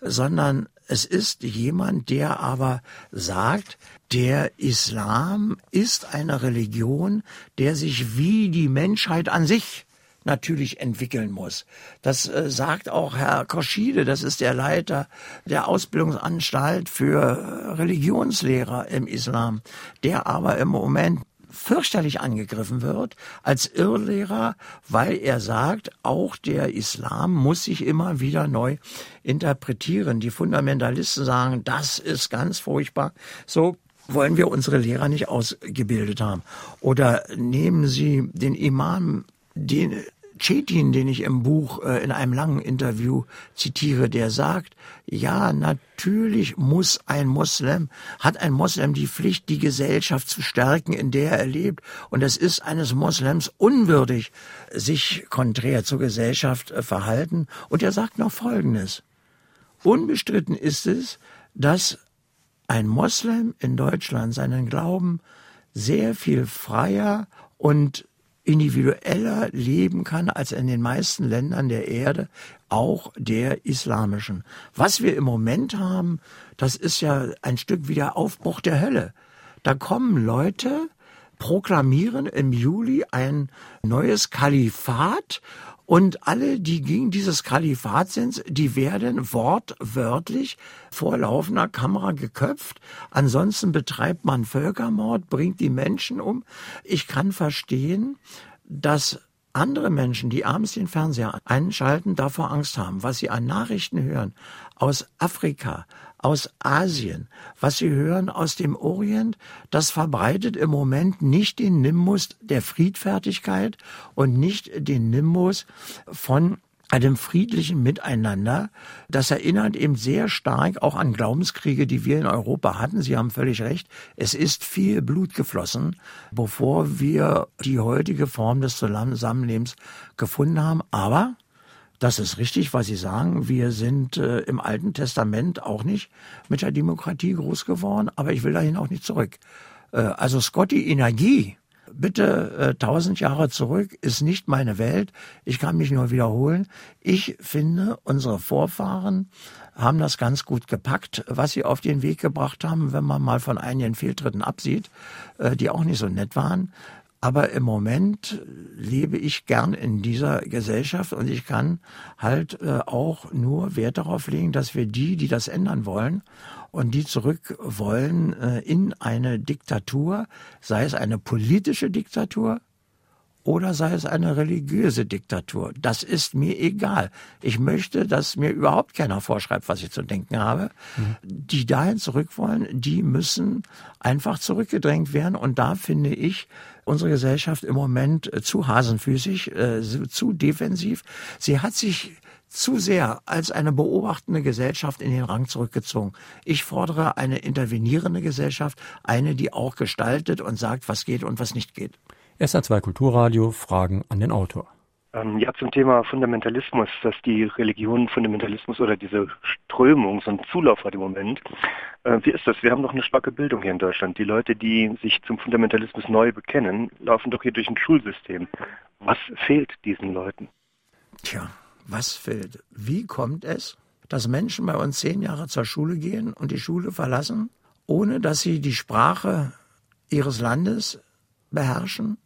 sondern es ist jemand, der aber sagt, der Islam ist eine Religion, der sich wie die Menschheit an sich natürlich entwickeln muss. Das äh, sagt auch Herr Koschide, das ist der Leiter der Ausbildungsanstalt für äh, Religionslehrer im Islam, der aber im Moment fürchterlich angegriffen wird als Irrlehrer, weil er sagt, auch der Islam muss sich immer wieder neu interpretieren. Die Fundamentalisten sagen, das ist ganz furchtbar. So wollen wir unsere Lehrer nicht ausgebildet haben. Oder nehmen Sie den Imam, den Chetin, den ich im Buch äh, in einem langen Interview zitiere, der sagt, ja, natürlich muss ein Moslem, hat ein Moslem die Pflicht, die Gesellschaft zu stärken, in der er lebt. Und es ist eines Moslems unwürdig, sich konträr zur Gesellschaft äh, verhalten. Und er sagt noch Folgendes. Unbestritten ist es, dass ein Moslem in Deutschland seinen Glauben sehr viel freier und individueller leben kann als in den meisten Ländern der Erde, auch der islamischen. Was wir im Moment haben, das ist ja ein Stück wie der Aufbruch der Hölle. Da kommen Leute, proklamieren im Juli ein neues Kalifat und alle, die gegen dieses Kalifat sind, die werden wortwörtlich vor laufender Kamera geköpft. Ansonsten betreibt man Völkermord, bringt die Menschen um. Ich kann verstehen, dass andere Menschen, die abends den Fernseher einschalten, davor Angst haben, was sie an Nachrichten hören aus Afrika, aus Asien, was sie hören aus dem Orient, das verbreitet im Moment nicht den Nimbus der Friedfertigkeit und nicht den Nimbus von einem friedlichen Miteinander. Das erinnert eben sehr stark auch an Glaubenskriege, die wir in Europa hatten. Sie haben völlig recht. Es ist viel Blut geflossen, bevor wir die heutige Form des Zusammenlebens gefunden haben. Aber das ist richtig, was Sie sagen. Wir sind äh, im Alten Testament auch nicht mit der Demokratie groß geworden, aber ich will dahin auch nicht zurück. Äh, also Scotty Energie, bitte äh, tausend Jahre zurück, ist nicht meine Welt. Ich kann mich nur wiederholen. Ich finde, unsere Vorfahren haben das ganz gut gepackt, was sie auf den Weg gebracht haben, wenn man mal von einigen Fehltritten absieht, äh, die auch nicht so nett waren. Aber im Moment lebe ich gern in dieser Gesellschaft und ich kann halt äh, auch nur Wert darauf legen, dass wir die, die das ändern wollen und die zurück wollen äh, in eine Diktatur, sei es eine politische Diktatur, oder sei es eine religiöse Diktatur. Das ist mir egal. Ich möchte, dass mir überhaupt keiner vorschreibt, was ich zu denken habe. Mhm. Die dahin zurück wollen, die müssen einfach zurückgedrängt werden. Und da finde ich unsere Gesellschaft im Moment äh, zu hasenfüßig, äh, zu defensiv. Sie hat sich zu sehr als eine beobachtende Gesellschaft in den Rang zurückgezogen. Ich fordere eine intervenierende Gesellschaft, eine, die auch gestaltet und sagt, was geht und was nicht geht. SA2 Kulturradio Fragen an den Autor. Ähm, ja, zum Thema Fundamentalismus, dass die Religion Fundamentalismus oder diese Strömung so einen Zulauf hat im Moment. Äh, wie ist das? Wir haben doch eine starke Bildung hier in Deutschland. Die Leute, die sich zum Fundamentalismus neu bekennen, laufen doch hier durch ein Schulsystem. Was fehlt diesen Leuten? Tja, was fehlt? Wie kommt es, dass Menschen bei uns zehn Jahre zur Schule gehen und die Schule verlassen, ohne dass sie die Sprache ihres Landes beherrschen,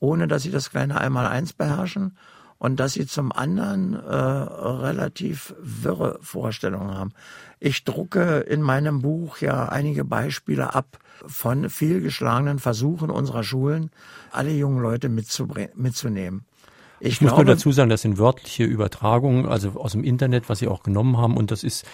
ohne dass sie das kleine Einmaleins beherrschen und dass sie zum anderen äh, relativ wirre Vorstellungen haben. Ich drucke in meinem Buch ja einige Beispiele ab von fehlgeschlagenen Versuchen unserer Schulen, alle jungen Leute mitzunehmen. Ich, ich muss nur dazu sagen, das sind wörtliche Übertragungen, also aus dem Internet, was Sie auch genommen haben, und das ist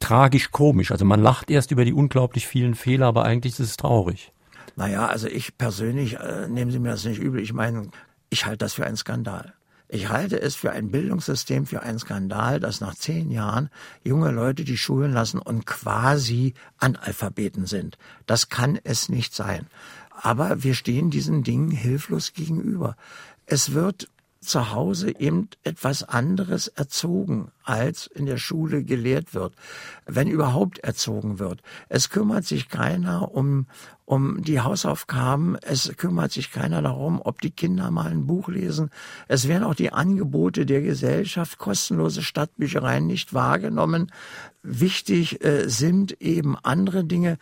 tragisch komisch. Also man lacht erst über die unglaublich vielen Fehler, aber eigentlich ist es traurig. Naja, also ich persönlich, äh, nehmen Sie mir das nicht übel, ich meine, ich halte das für einen Skandal. Ich halte es für ein Bildungssystem, für einen Skandal, dass nach zehn Jahren junge Leute die Schulen lassen und quasi Analphabeten sind. Das kann es nicht sein. Aber wir stehen diesen Dingen hilflos gegenüber. Es wird zu Hause eben etwas anderes erzogen, als in der Schule gelehrt wird, wenn überhaupt erzogen wird. Es kümmert sich keiner um, um die Hausaufgaben, es kümmert sich keiner darum, ob die Kinder mal ein Buch lesen. Es werden auch die Angebote der Gesellschaft, kostenlose Stadtbüchereien nicht wahrgenommen. Wichtig äh, sind eben andere Dinge.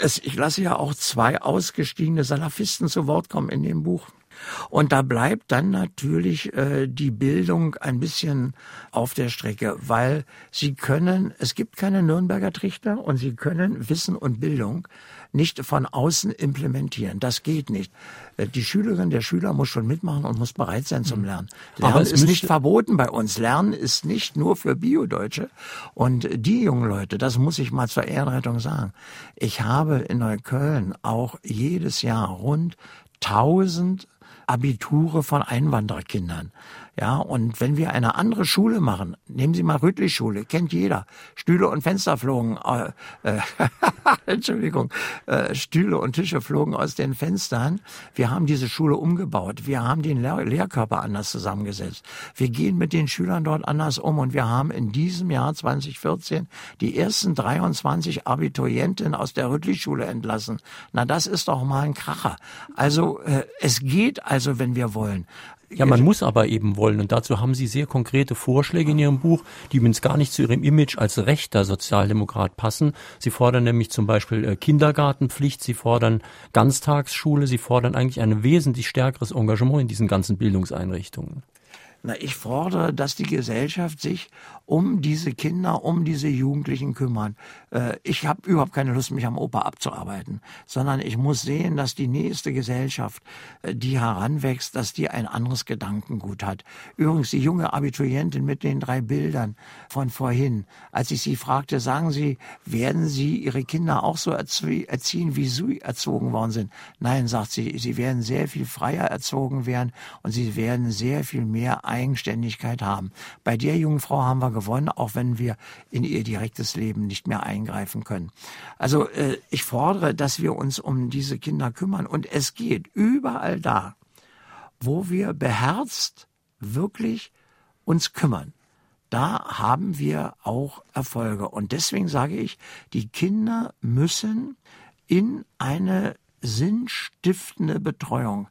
Es, ich lasse ja auch zwei ausgestiegene Salafisten zu Wort kommen in dem Buch. Und da bleibt dann natürlich äh, die Bildung ein bisschen auf der Strecke, weil sie können, es gibt keine Nürnberger Trichter und sie können Wissen und Bildung nicht von außen implementieren. Das geht nicht. Äh, die Schülerin, der Schüler muss schon mitmachen und muss bereit sein zum Lernen. Lernen Aber es ist nicht verboten bei uns. Lernen ist nicht nur für Biodeutsche. Und die jungen Leute, das muss ich mal zur Ehrenrettung sagen. Ich habe in Neukölln auch jedes Jahr rund 1000 Abiture von Einwandererkindern. Ja, und wenn wir eine andere Schule machen, nehmen Sie mal Rüttli-Schule, kennt jeder. Stühle und Fenster flogen, äh, äh, Entschuldigung, äh, Stühle und Tische flogen aus den Fenstern. Wir haben diese Schule umgebaut. Wir haben den Lehr Lehrkörper anders zusammengesetzt. Wir gehen mit den Schülern dort anders um und wir haben in diesem Jahr 2014 die ersten 23 Abiturienten aus der Rüttli-Schule entlassen. Na, das ist doch mal ein Kracher. Also äh, es geht also, wenn wir wollen. Ja, man muss aber eben wollen. Und dazu haben Sie sehr konkrete Vorschläge in Ihrem Buch, die übrigens gar nicht zu Ihrem Image als rechter Sozialdemokrat passen. Sie fordern nämlich zum Beispiel äh, Kindergartenpflicht, Sie fordern Ganztagsschule, Sie fordern eigentlich ein wesentlich stärkeres Engagement in diesen ganzen Bildungseinrichtungen. Na, ich fordere, dass die Gesellschaft sich um diese Kinder, um diese Jugendlichen kümmern. Äh, ich habe überhaupt keine Lust, mich am Opa abzuarbeiten, sondern ich muss sehen, dass die nächste Gesellschaft, äh, die heranwächst, dass die ein anderes Gedankengut hat. Übrigens, die junge Abiturientin mit den drei Bildern von vorhin, als ich sie fragte, sagen Sie, werden Sie Ihre Kinder auch so erziehen, wie Sie erzogen worden sind? Nein, sagt sie, sie werden sehr viel freier erzogen werden und sie werden sehr viel mehr Eigenständigkeit haben. Bei der jungen Frau haben wir gewonnen, auch wenn wir in ihr direktes Leben nicht mehr eingreifen können. Also äh, ich fordere, dass wir uns um diese Kinder kümmern und es geht überall da, wo wir beherzt wirklich uns kümmern da haben wir auch Erfolge. Und deswegen sage ich, die Kinder müssen in eine sinnstiftende Betreuung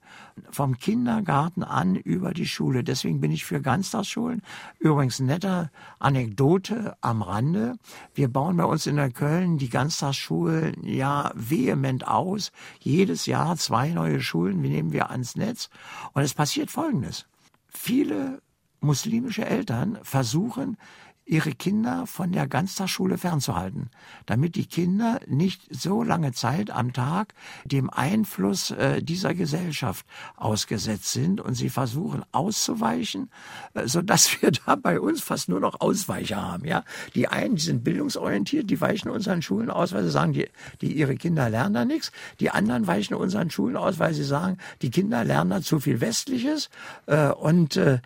vom Kindergarten an über die Schule. Deswegen bin ich für Ganztagsschulen. Übrigens nette Anekdote am Rande. Wir bauen bei uns in der Köln die Ganztagsschulen ja vehement aus. Jedes Jahr zwei neue Schulen nehmen wir ans Netz. Und es passiert Folgendes. Viele muslimische Eltern versuchen, ihre Kinder von der Ganztagsschule fernzuhalten, damit die Kinder nicht so lange Zeit am Tag dem Einfluss äh, dieser Gesellschaft ausgesetzt sind und sie versuchen auszuweichen, äh, so dass wir da bei uns fast nur noch Ausweicher haben. Ja, die einen, die sind bildungsorientiert, die weichen unseren Schulen aus, weil sie sagen, die, die ihre Kinder lernen da nichts. Die anderen weichen unseren Schulen aus, weil sie sagen, die Kinder lernen da zu viel Westliches äh, und äh,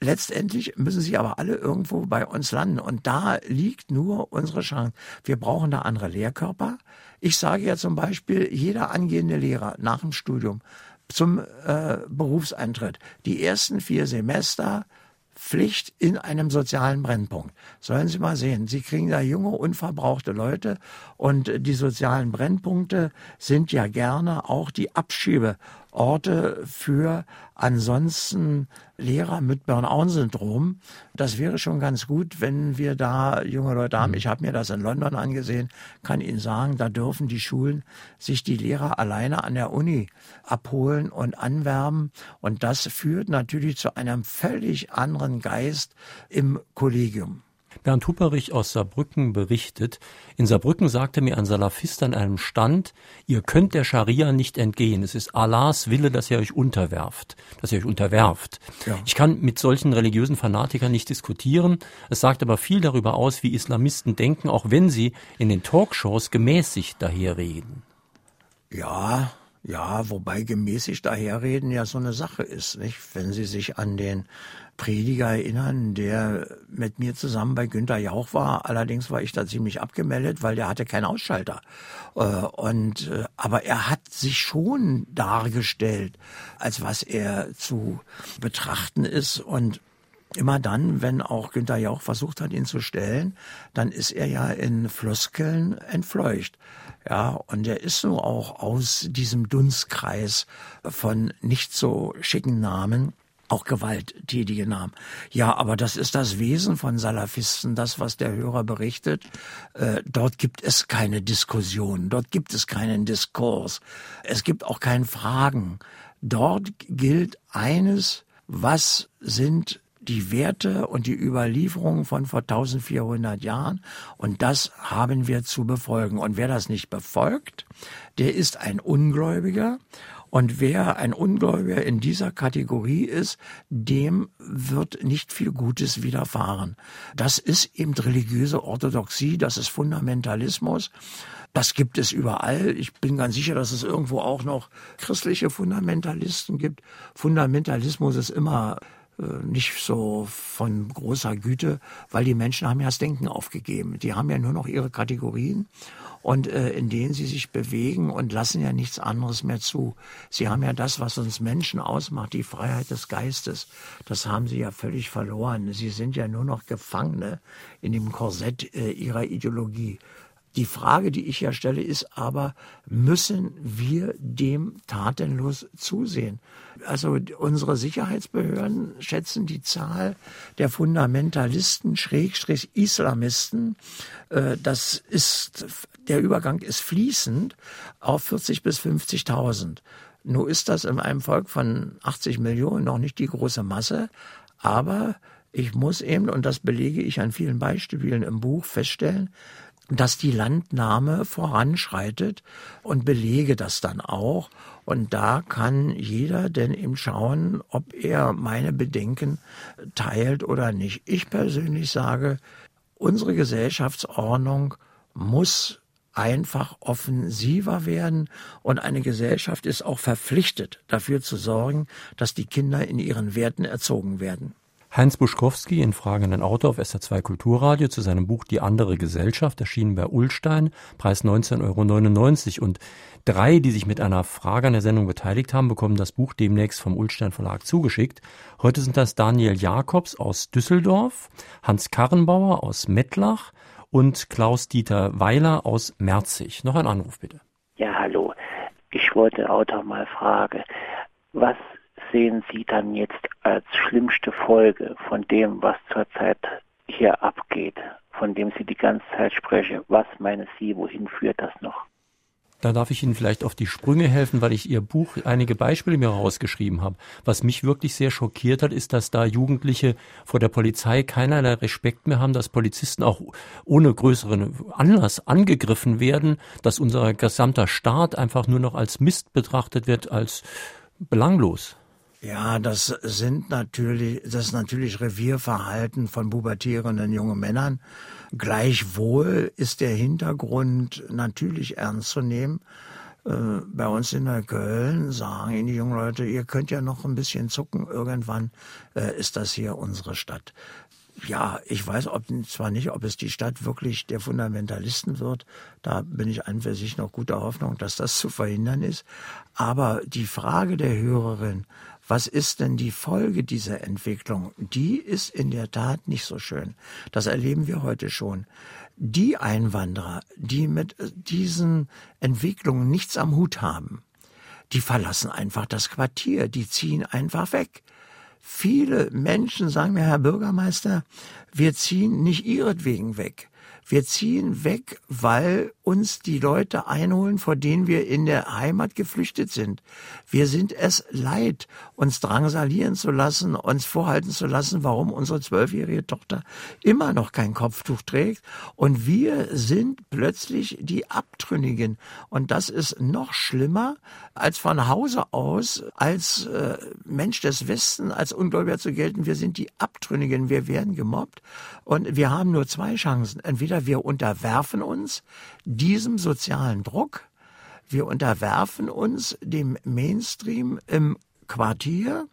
Letztendlich müssen sie aber alle irgendwo bei uns landen. Und da liegt nur unsere Chance. Wir brauchen da andere Lehrkörper. Ich sage ja zum Beispiel, jeder angehende Lehrer nach dem Studium zum äh, Berufseintritt, die ersten vier Semester Pflicht in einem sozialen Brennpunkt. Sollen Sie mal sehen, Sie kriegen da junge, unverbrauchte Leute und die sozialen Brennpunkte sind ja gerne auch die Abschiebe Orte für ansonsten Lehrer mit Burnout-Syndrom. Das wäre schon ganz gut, wenn wir da junge Leute haben. Ich habe mir das in London angesehen, kann Ihnen sagen, da dürfen die Schulen sich die Lehrer alleine an der Uni abholen und anwerben. Und das führt natürlich zu einem völlig anderen Geist im Kollegium. Bernd Hupperich aus Saarbrücken berichtet, in Saarbrücken sagte mir ein Salafist an einem Stand, ihr könnt der Scharia nicht entgehen. Es ist Allahs Wille, dass ihr euch unterwerft, dass ihr euch unterwerft. Ja. Ich kann mit solchen religiösen Fanatikern nicht diskutieren. Es sagt aber viel darüber aus, wie Islamisten denken, auch wenn sie in den Talkshows gemäßigt daherreden. Ja, ja, wobei gemäßigt daherreden ja so eine Sache ist, nicht? Wenn Sie sich an den Prediger erinnern, der mit mir zusammen bei Günter Jauch war. Allerdings war ich da ziemlich abgemeldet, weil der hatte keinen Ausschalter. Äh, und, äh, aber er hat sich schon dargestellt, als was er zu betrachten ist und Immer dann, wenn auch Günter Jauch versucht hat, ihn zu stellen, dann ist er ja in Floskeln entfleucht. Ja, und er ist nun auch aus diesem Dunstkreis von nicht so schicken Namen auch gewalttätige Namen. Ja, aber das ist das Wesen von Salafisten, das, was der Hörer berichtet. Äh, dort gibt es keine Diskussion, dort gibt es keinen Diskurs, es gibt auch kein Fragen. Dort gilt eines, was sind die Werte und die Überlieferungen von vor 1400 Jahren und das haben wir zu befolgen. Und wer das nicht befolgt, der ist ein Ungläubiger und wer ein Ungläubiger in dieser Kategorie ist, dem wird nicht viel Gutes widerfahren. Das ist eben religiöse Orthodoxie, das ist Fundamentalismus. Das gibt es überall. Ich bin ganz sicher, dass es irgendwo auch noch christliche Fundamentalisten gibt. Fundamentalismus ist immer nicht so von großer Güte, weil die Menschen haben ja das Denken aufgegeben. Die haben ja nur noch ihre Kategorien und äh, in denen sie sich bewegen und lassen ja nichts anderes mehr zu. Sie haben ja das, was uns Menschen ausmacht, die Freiheit des Geistes. Das haben sie ja völlig verloren. Sie sind ja nur noch Gefangene in dem Korsett äh, ihrer Ideologie. Die Frage, die ich ja stelle, ist aber, müssen wir dem tatenlos zusehen? Also unsere Sicherheitsbehörden schätzen die Zahl der Fundamentalisten, Schrägstrich Islamisten, äh, das ist, der Übergang ist fließend auf 40 bis 50.000. Nur ist das in einem Volk von 80 Millionen noch nicht die große Masse, aber ich muss eben, und das belege ich an vielen Beispielen im Buch, feststellen, dass die Landnahme voranschreitet und belege das dann auch. Und da kann jeder denn eben schauen, ob er meine Bedenken teilt oder nicht. Ich persönlich sage, unsere Gesellschaftsordnung muss einfach offensiver werden und eine Gesellschaft ist auch verpflichtet, dafür zu sorgen, dass die Kinder in ihren Werten erzogen werden. Heinz Buschkowski in fragenden Autor auf SR2 Kulturradio zu seinem Buch Die andere Gesellschaft, erschienen bei Ullstein, Preis 19,99 Euro. Und drei, die sich mit einer Frage an der Sendung beteiligt haben, bekommen das Buch demnächst vom Ullstein Verlag zugeschickt. Heute sind das Daniel Jakobs aus Düsseldorf, Hans Karrenbauer aus Mettlach und Klaus-Dieter Weiler aus Merzig. Noch ein Anruf bitte. Ja, hallo. Ich wollte Autor mal fragen, was sehen Sie dann jetzt als schlimmste Folge von dem, was zurzeit hier abgeht, von dem Sie die ganze Zeit sprechen? Was meinen Sie, wohin führt das noch? Da darf ich Ihnen vielleicht auf die Sprünge helfen, weil ich Ihr Buch einige Beispiele mir rausgeschrieben habe. Was mich wirklich sehr schockiert hat, ist, dass da Jugendliche vor der Polizei keinerlei Respekt mehr haben, dass Polizisten auch ohne größeren Anlass angegriffen werden, dass unser gesamter Staat einfach nur noch als Mist betrachtet wird, als belanglos. Ja, das sind natürlich, das ist natürlich Revierverhalten von pubertierenden jungen Männern. Gleichwohl ist der Hintergrund natürlich ernst zu nehmen. Äh, bei uns in der Köln sagen Ihnen die jungen Leute, ihr könnt ja noch ein bisschen zucken. Irgendwann äh, ist das hier unsere Stadt. Ja, ich weiß ob, zwar nicht, ob es die Stadt wirklich der Fundamentalisten wird. Da bin ich an für sich noch guter Hoffnung, dass das zu verhindern ist. Aber die Frage der Hörerin, was ist denn die Folge dieser Entwicklung? Die ist in der Tat nicht so schön. Das erleben wir heute schon. Die Einwanderer, die mit diesen Entwicklungen nichts am Hut haben, die verlassen einfach das Quartier, die ziehen einfach weg. Viele Menschen sagen mir, Herr Bürgermeister, wir ziehen nicht ihretwegen weg. Wir ziehen weg, weil uns die Leute einholen, vor denen wir in der Heimat geflüchtet sind. Wir sind es leid, uns drangsalieren zu lassen, uns vorhalten zu lassen, warum unsere zwölfjährige Tochter immer noch kein Kopftuch trägt. Und wir sind plötzlich die Abtrünnigen. Und das ist noch schlimmer, als von Hause aus als äh, Mensch des Westen, als Ungläubiger zu gelten. Wir sind die Abtrünnigen. Wir werden gemobbt. Und wir haben nur zwei Chancen. Entweder wir unterwerfen uns diesem sozialen Druck. Wir unterwerfen uns dem Mainstream im Quartier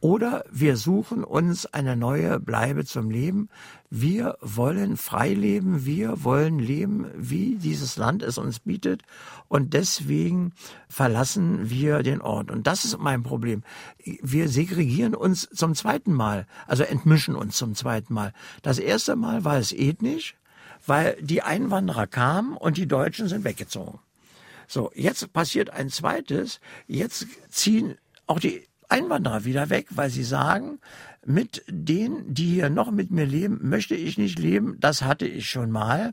oder wir suchen uns eine neue Bleibe zum Leben. Wir wollen frei leben, wir wollen leben, wie dieses Land es uns bietet und deswegen verlassen wir den Ort. Und das ist mein Problem. Wir segregieren uns zum zweiten Mal, also entmischen uns zum zweiten Mal. Das erste Mal war es ethnisch, weil die Einwanderer kamen und die Deutschen sind weggezogen. So, jetzt passiert ein zweites. Jetzt ziehen auch die Einwanderer wieder weg, weil sie sagen, mit denen, die hier noch mit mir leben, möchte ich nicht leben. Das hatte ich schon mal.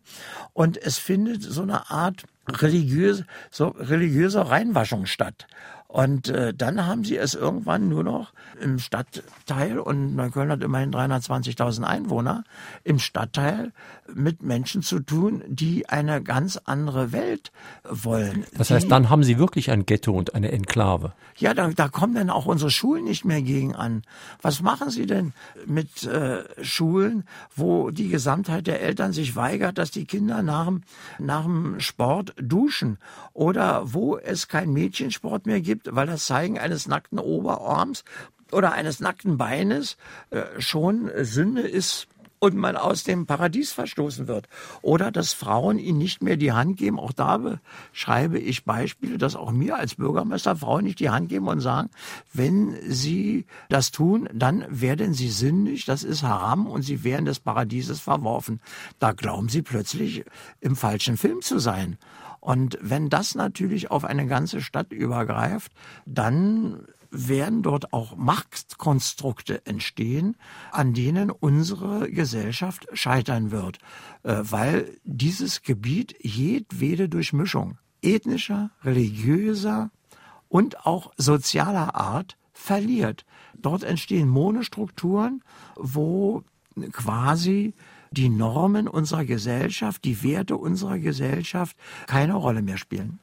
Und es findet so eine Art religiös, so religiöser Reinwaschung statt. Und äh, dann haben sie es irgendwann nur noch im Stadtteil, und Neukölln hat immerhin 320.000 Einwohner, im Stadtteil mit Menschen zu tun, die eine ganz andere Welt wollen. Das heißt, die, dann haben sie wirklich ein Ghetto und eine Enklave. Ja, da, da kommen dann auch unsere Schulen nicht mehr gegen an. Was machen sie denn mit äh, Schulen, wo die Gesamtheit der Eltern sich weigert, dass die Kinder nach dem, nach dem Sport duschen? Oder wo es kein Mädchensport mehr gibt, weil das Zeigen eines nackten Oberarms oder eines nackten Beines äh, schon Sünde ist und man aus dem Paradies verstoßen wird. Oder dass Frauen ihnen nicht mehr die Hand geben. Auch da schreibe ich Beispiele, dass auch mir als Bürgermeister Frauen nicht die Hand geben und sagen, wenn sie das tun, dann werden sie sündig, das ist haram und sie werden des Paradieses verworfen. Da glauben sie plötzlich im falschen Film zu sein. Und wenn das natürlich auf eine ganze Stadt übergreift, dann werden dort auch Machtkonstrukte entstehen, an denen unsere Gesellschaft scheitern wird, äh, weil dieses Gebiet jedwede Durchmischung ethnischer, religiöser und auch sozialer Art verliert. Dort entstehen Monostrukturen, wo quasi die Normen unserer Gesellschaft, die Werte unserer Gesellschaft keine Rolle mehr spielen.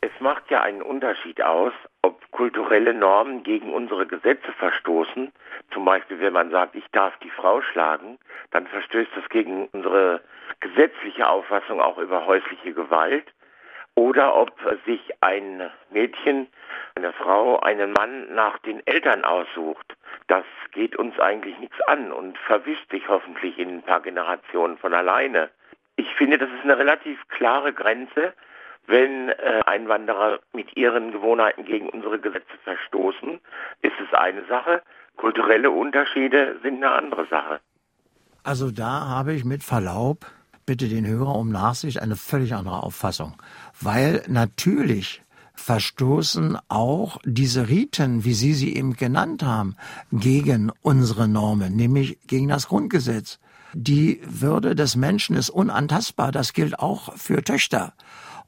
Es macht ja einen Unterschied aus, ob kulturelle Normen gegen unsere Gesetze verstoßen. Zum Beispiel, wenn man sagt, ich darf die Frau schlagen, dann verstößt das gegen unsere gesetzliche Auffassung auch über häusliche Gewalt. Oder ob sich ein Mädchen, eine Frau, einen Mann nach den Eltern aussucht. Das geht uns eigentlich nichts an und verwischt sich hoffentlich in ein paar Generationen von alleine. Ich finde, das ist eine relativ klare Grenze, wenn äh, Einwanderer mit ihren Gewohnheiten gegen unsere Gesetze verstoßen, ist es eine Sache. Kulturelle Unterschiede sind eine andere Sache. Also da habe ich mit Verlaub, bitte den Hörer um Nachsicht, eine völlig andere Auffassung. Weil natürlich verstoßen auch diese Riten, wie Sie sie eben genannt haben, gegen unsere Normen, nämlich gegen das Grundgesetz. Die Würde des Menschen ist unantastbar. Das gilt auch für Töchter.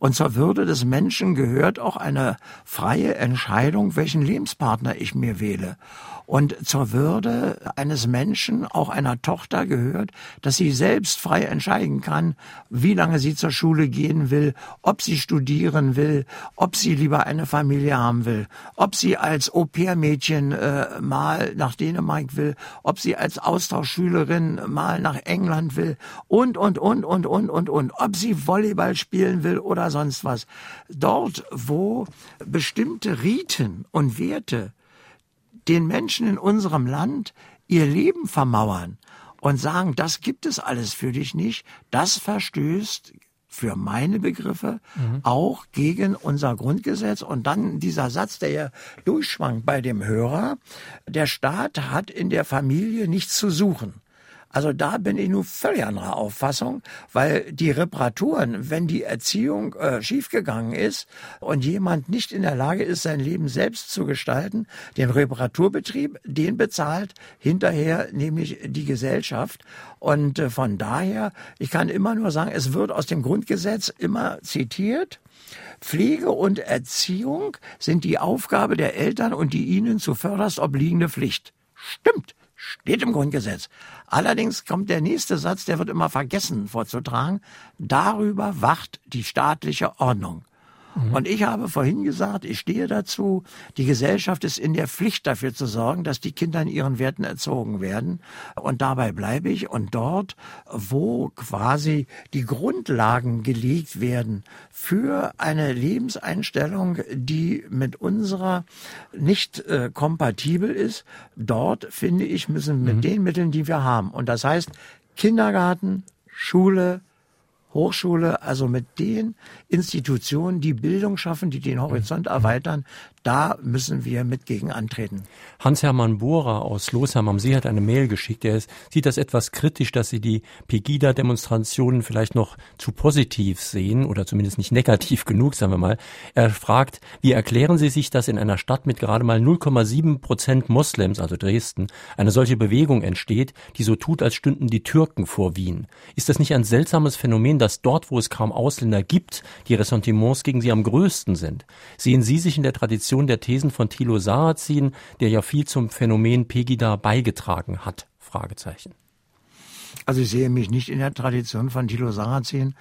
Und zur Würde des Menschen gehört auch eine freie Entscheidung, welchen Lebenspartner ich mir wähle. Und zur Würde eines Menschen, auch einer Tochter gehört, dass sie selbst frei entscheiden kann, wie lange sie zur Schule gehen will, ob sie studieren will, ob sie lieber eine Familie haben will, ob sie als Au-pair-Mädchen äh, mal nach Dänemark will, ob sie als Austauschschülerin mal nach England will und, und, und, und, und, und, und, ob sie Volleyball spielen will oder sonst was. Dort, wo bestimmte Riten und Werte den Menschen in unserem Land ihr Leben vermauern und sagen, das gibt es alles für dich nicht, das verstößt für meine Begriffe mhm. auch gegen unser Grundgesetz. Und dann dieser Satz, der ja durchschwankt bei dem Hörer, der Staat hat in der Familie nichts zu suchen. Also da bin ich nur völlig anderer Auffassung, weil die Reparaturen, wenn die Erziehung äh, schiefgegangen ist und jemand nicht in der Lage ist, sein Leben selbst zu gestalten, den Reparaturbetrieb, den bezahlt hinterher nämlich die Gesellschaft. Und äh, von daher, ich kann immer nur sagen, es wird aus dem Grundgesetz immer zitiert. Pflege und Erziehung sind die Aufgabe der Eltern und die ihnen zuvörderst obliegende Pflicht. Stimmt. Steht im Grundgesetz. Allerdings kommt der nächste Satz, der wird immer vergessen vorzutragen. Darüber wacht die staatliche Ordnung. Mhm. Und ich habe vorhin gesagt, ich stehe dazu, die Gesellschaft ist in der Pflicht dafür zu sorgen, dass die Kinder in ihren Werten erzogen werden. Und dabei bleibe ich. Und dort, wo quasi die Grundlagen gelegt werden für eine Lebenseinstellung, die mit unserer nicht äh, kompatibel ist, dort finde ich, müssen mit mhm. den Mitteln, die wir haben. Und das heißt, Kindergarten, Schule, Hochschule, also mit den Institutionen, die Bildung schaffen, die den Horizont erweitern, da müssen wir mit gegen antreten. Hans-Hermann Bohrer aus Losheim am See hat eine Mail geschickt. Er sieht das etwas kritisch, dass Sie die Pegida-Demonstrationen vielleicht noch zu positiv sehen oder zumindest nicht negativ genug, sagen wir mal. Er fragt, wie erklären Sie sich, dass in einer Stadt mit gerade mal 0,7 Prozent Moslems, also Dresden, eine solche Bewegung entsteht, die so tut, als stünden die Türken vor Wien? Ist das nicht ein seltsames Phänomen, dass dort, wo es kaum Ausländer gibt, die Ressentiments gegen sie am größten sind? Sehen Sie sich in der Tradition Interpretation der Thesen von Thilo Sarrazin, der ja viel zum Phänomen Pegida beigetragen hat? Fragezeichen. Also ich sehe mich nicht in der Tradition von Thilo Sarrazin.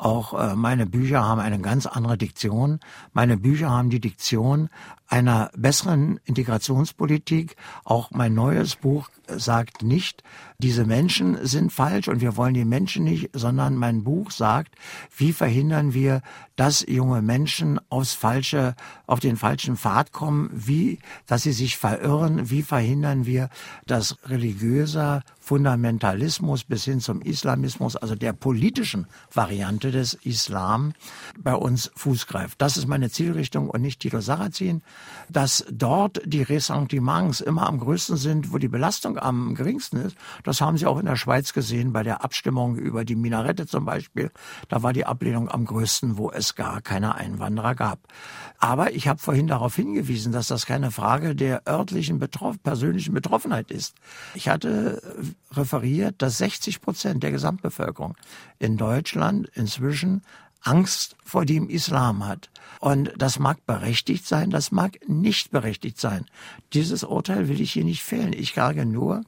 Auch äh, meine Bücher haben eine ganz andere Diktion. Meine Bücher haben die Diktion einer besseren Integrationspolitik. Auch mein neues Buch sagt nicht, diese Menschen sind falsch und wir wollen die Menschen nicht, sondern mein Buch sagt, wie verhindern wir, dass junge Menschen aufs falsche, auf den falschen Pfad kommen, wie, dass sie sich verirren, wie verhindern wir, dass religiöser Fundamentalismus bis hin zum Islamismus, also der politischen Variante des Islam, bei uns Fuß greift. Das ist meine Zielrichtung und nicht Tito Sarrazin dass dort die Ressentiments immer am größten sind, wo die Belastung am geringsten ist. Das haben Sie auch in der Schweiz gesehen bei der Abstimmung über die Minarette zum Beispiel. Da war die Ablehnung am größten, wo es gar keine Einwanderer gab. Aber ich habe vorhin darauf hingewiesen, dass das keine Frage der örtlichen Betroff persönlichen Betroffenheit ist. Ich hatte referiert, dass 60 Prozent der Gesamtbevölkerung in Deutschland inzwischen Angst vor dem Islam hat. Und das mag berechtigt sein, das mag nicht berechtigt sein. Dieses Urteil will ich hier nicht fällen. Ich sage nur,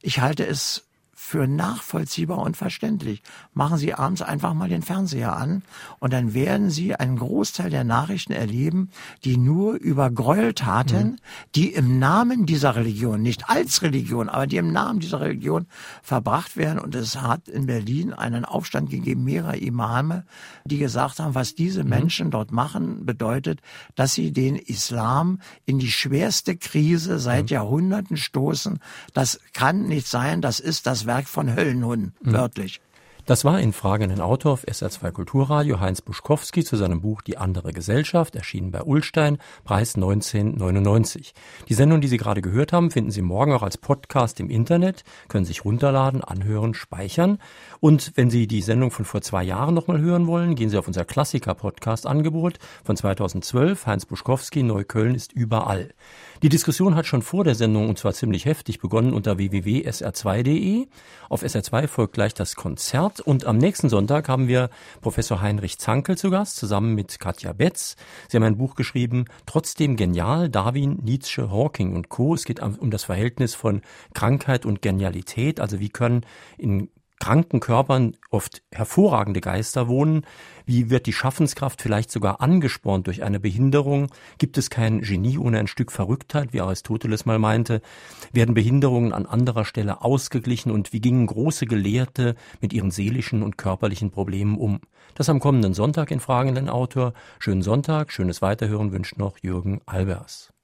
ich halte es für nachvollziehbar und verständlich. Machen Sie abends einfach mal den Fernseher an und dann werden Sie einen Großteil der Nachrichten erleben, die nur über Gräueltaten, mhm. die im Namen dieser Religion, nicht als Religion, aber die im Namen dieser Religion verbracht werden. Und es hat in Berlin einen Aufstand gegeben, mehrerer Imame, die gesagt haben, was diese mhm. Menschen dort machen, bedeutet, dass sie den Islam in die schwerste Krise seit mhm. Jahrhunderten stoßen. Das kann nicht sein, das ist das Werk Werk von Höllenhunden, mhm. wörtlich. Das war in fragenden Autor auf SR2 Kulturradio Heinz Buschkowski zu seinem Buch Die andere Gesellschaft, erschienen bei Ulstein, Preis 1999. Die Sendung, die Sie gerade gehört haben, finden Sie morgen auch als Podcast im Internet, können sich runterladen, anhören, speichern. Und wenn Sie die Sendung von vor zwei Jahren nochmal hören wollen, gehen Sie auf unser Klassiker-Podcast-Angebot von 2012. Heinz Buschkowski, Neukölln ist überall. Die Diskussion hat schon vor der Sendung und zwar ziemlich heftig begonnen unter www.sr2.de. Auf SR2 folgt gleich das Konzert und am nächsten Sonntag haben wir Professor Heinrich Zankel zu Gast, zusammen mit Katja Betz. Sie haben ein Buch geschrieben, Trotzdem genial, Darwin, Nietzsche, Hawking und Co. Es geht um das Verhältnis von Krankheit und Genialität, also wie können in kranken Körpern oft hervorragende Geister wohnen? Wie wird die Schaffenskraft vielleicht sogar angespornt durch eine Behinderung? Gibt es kein Genie ohne ein Stück Verrücktheit, wie Aristoteles mal meinte? Werden Behinderungen an anderer Stelle ausgeglichen und wie gingen große Gelehrte mit ihren seelischen und körperlichen Problemen um? Das am kommenden Sonntag in fragenden Autor. Schönen Sonntag, schönes Weiterhören wünscht noch Jürgen Albers.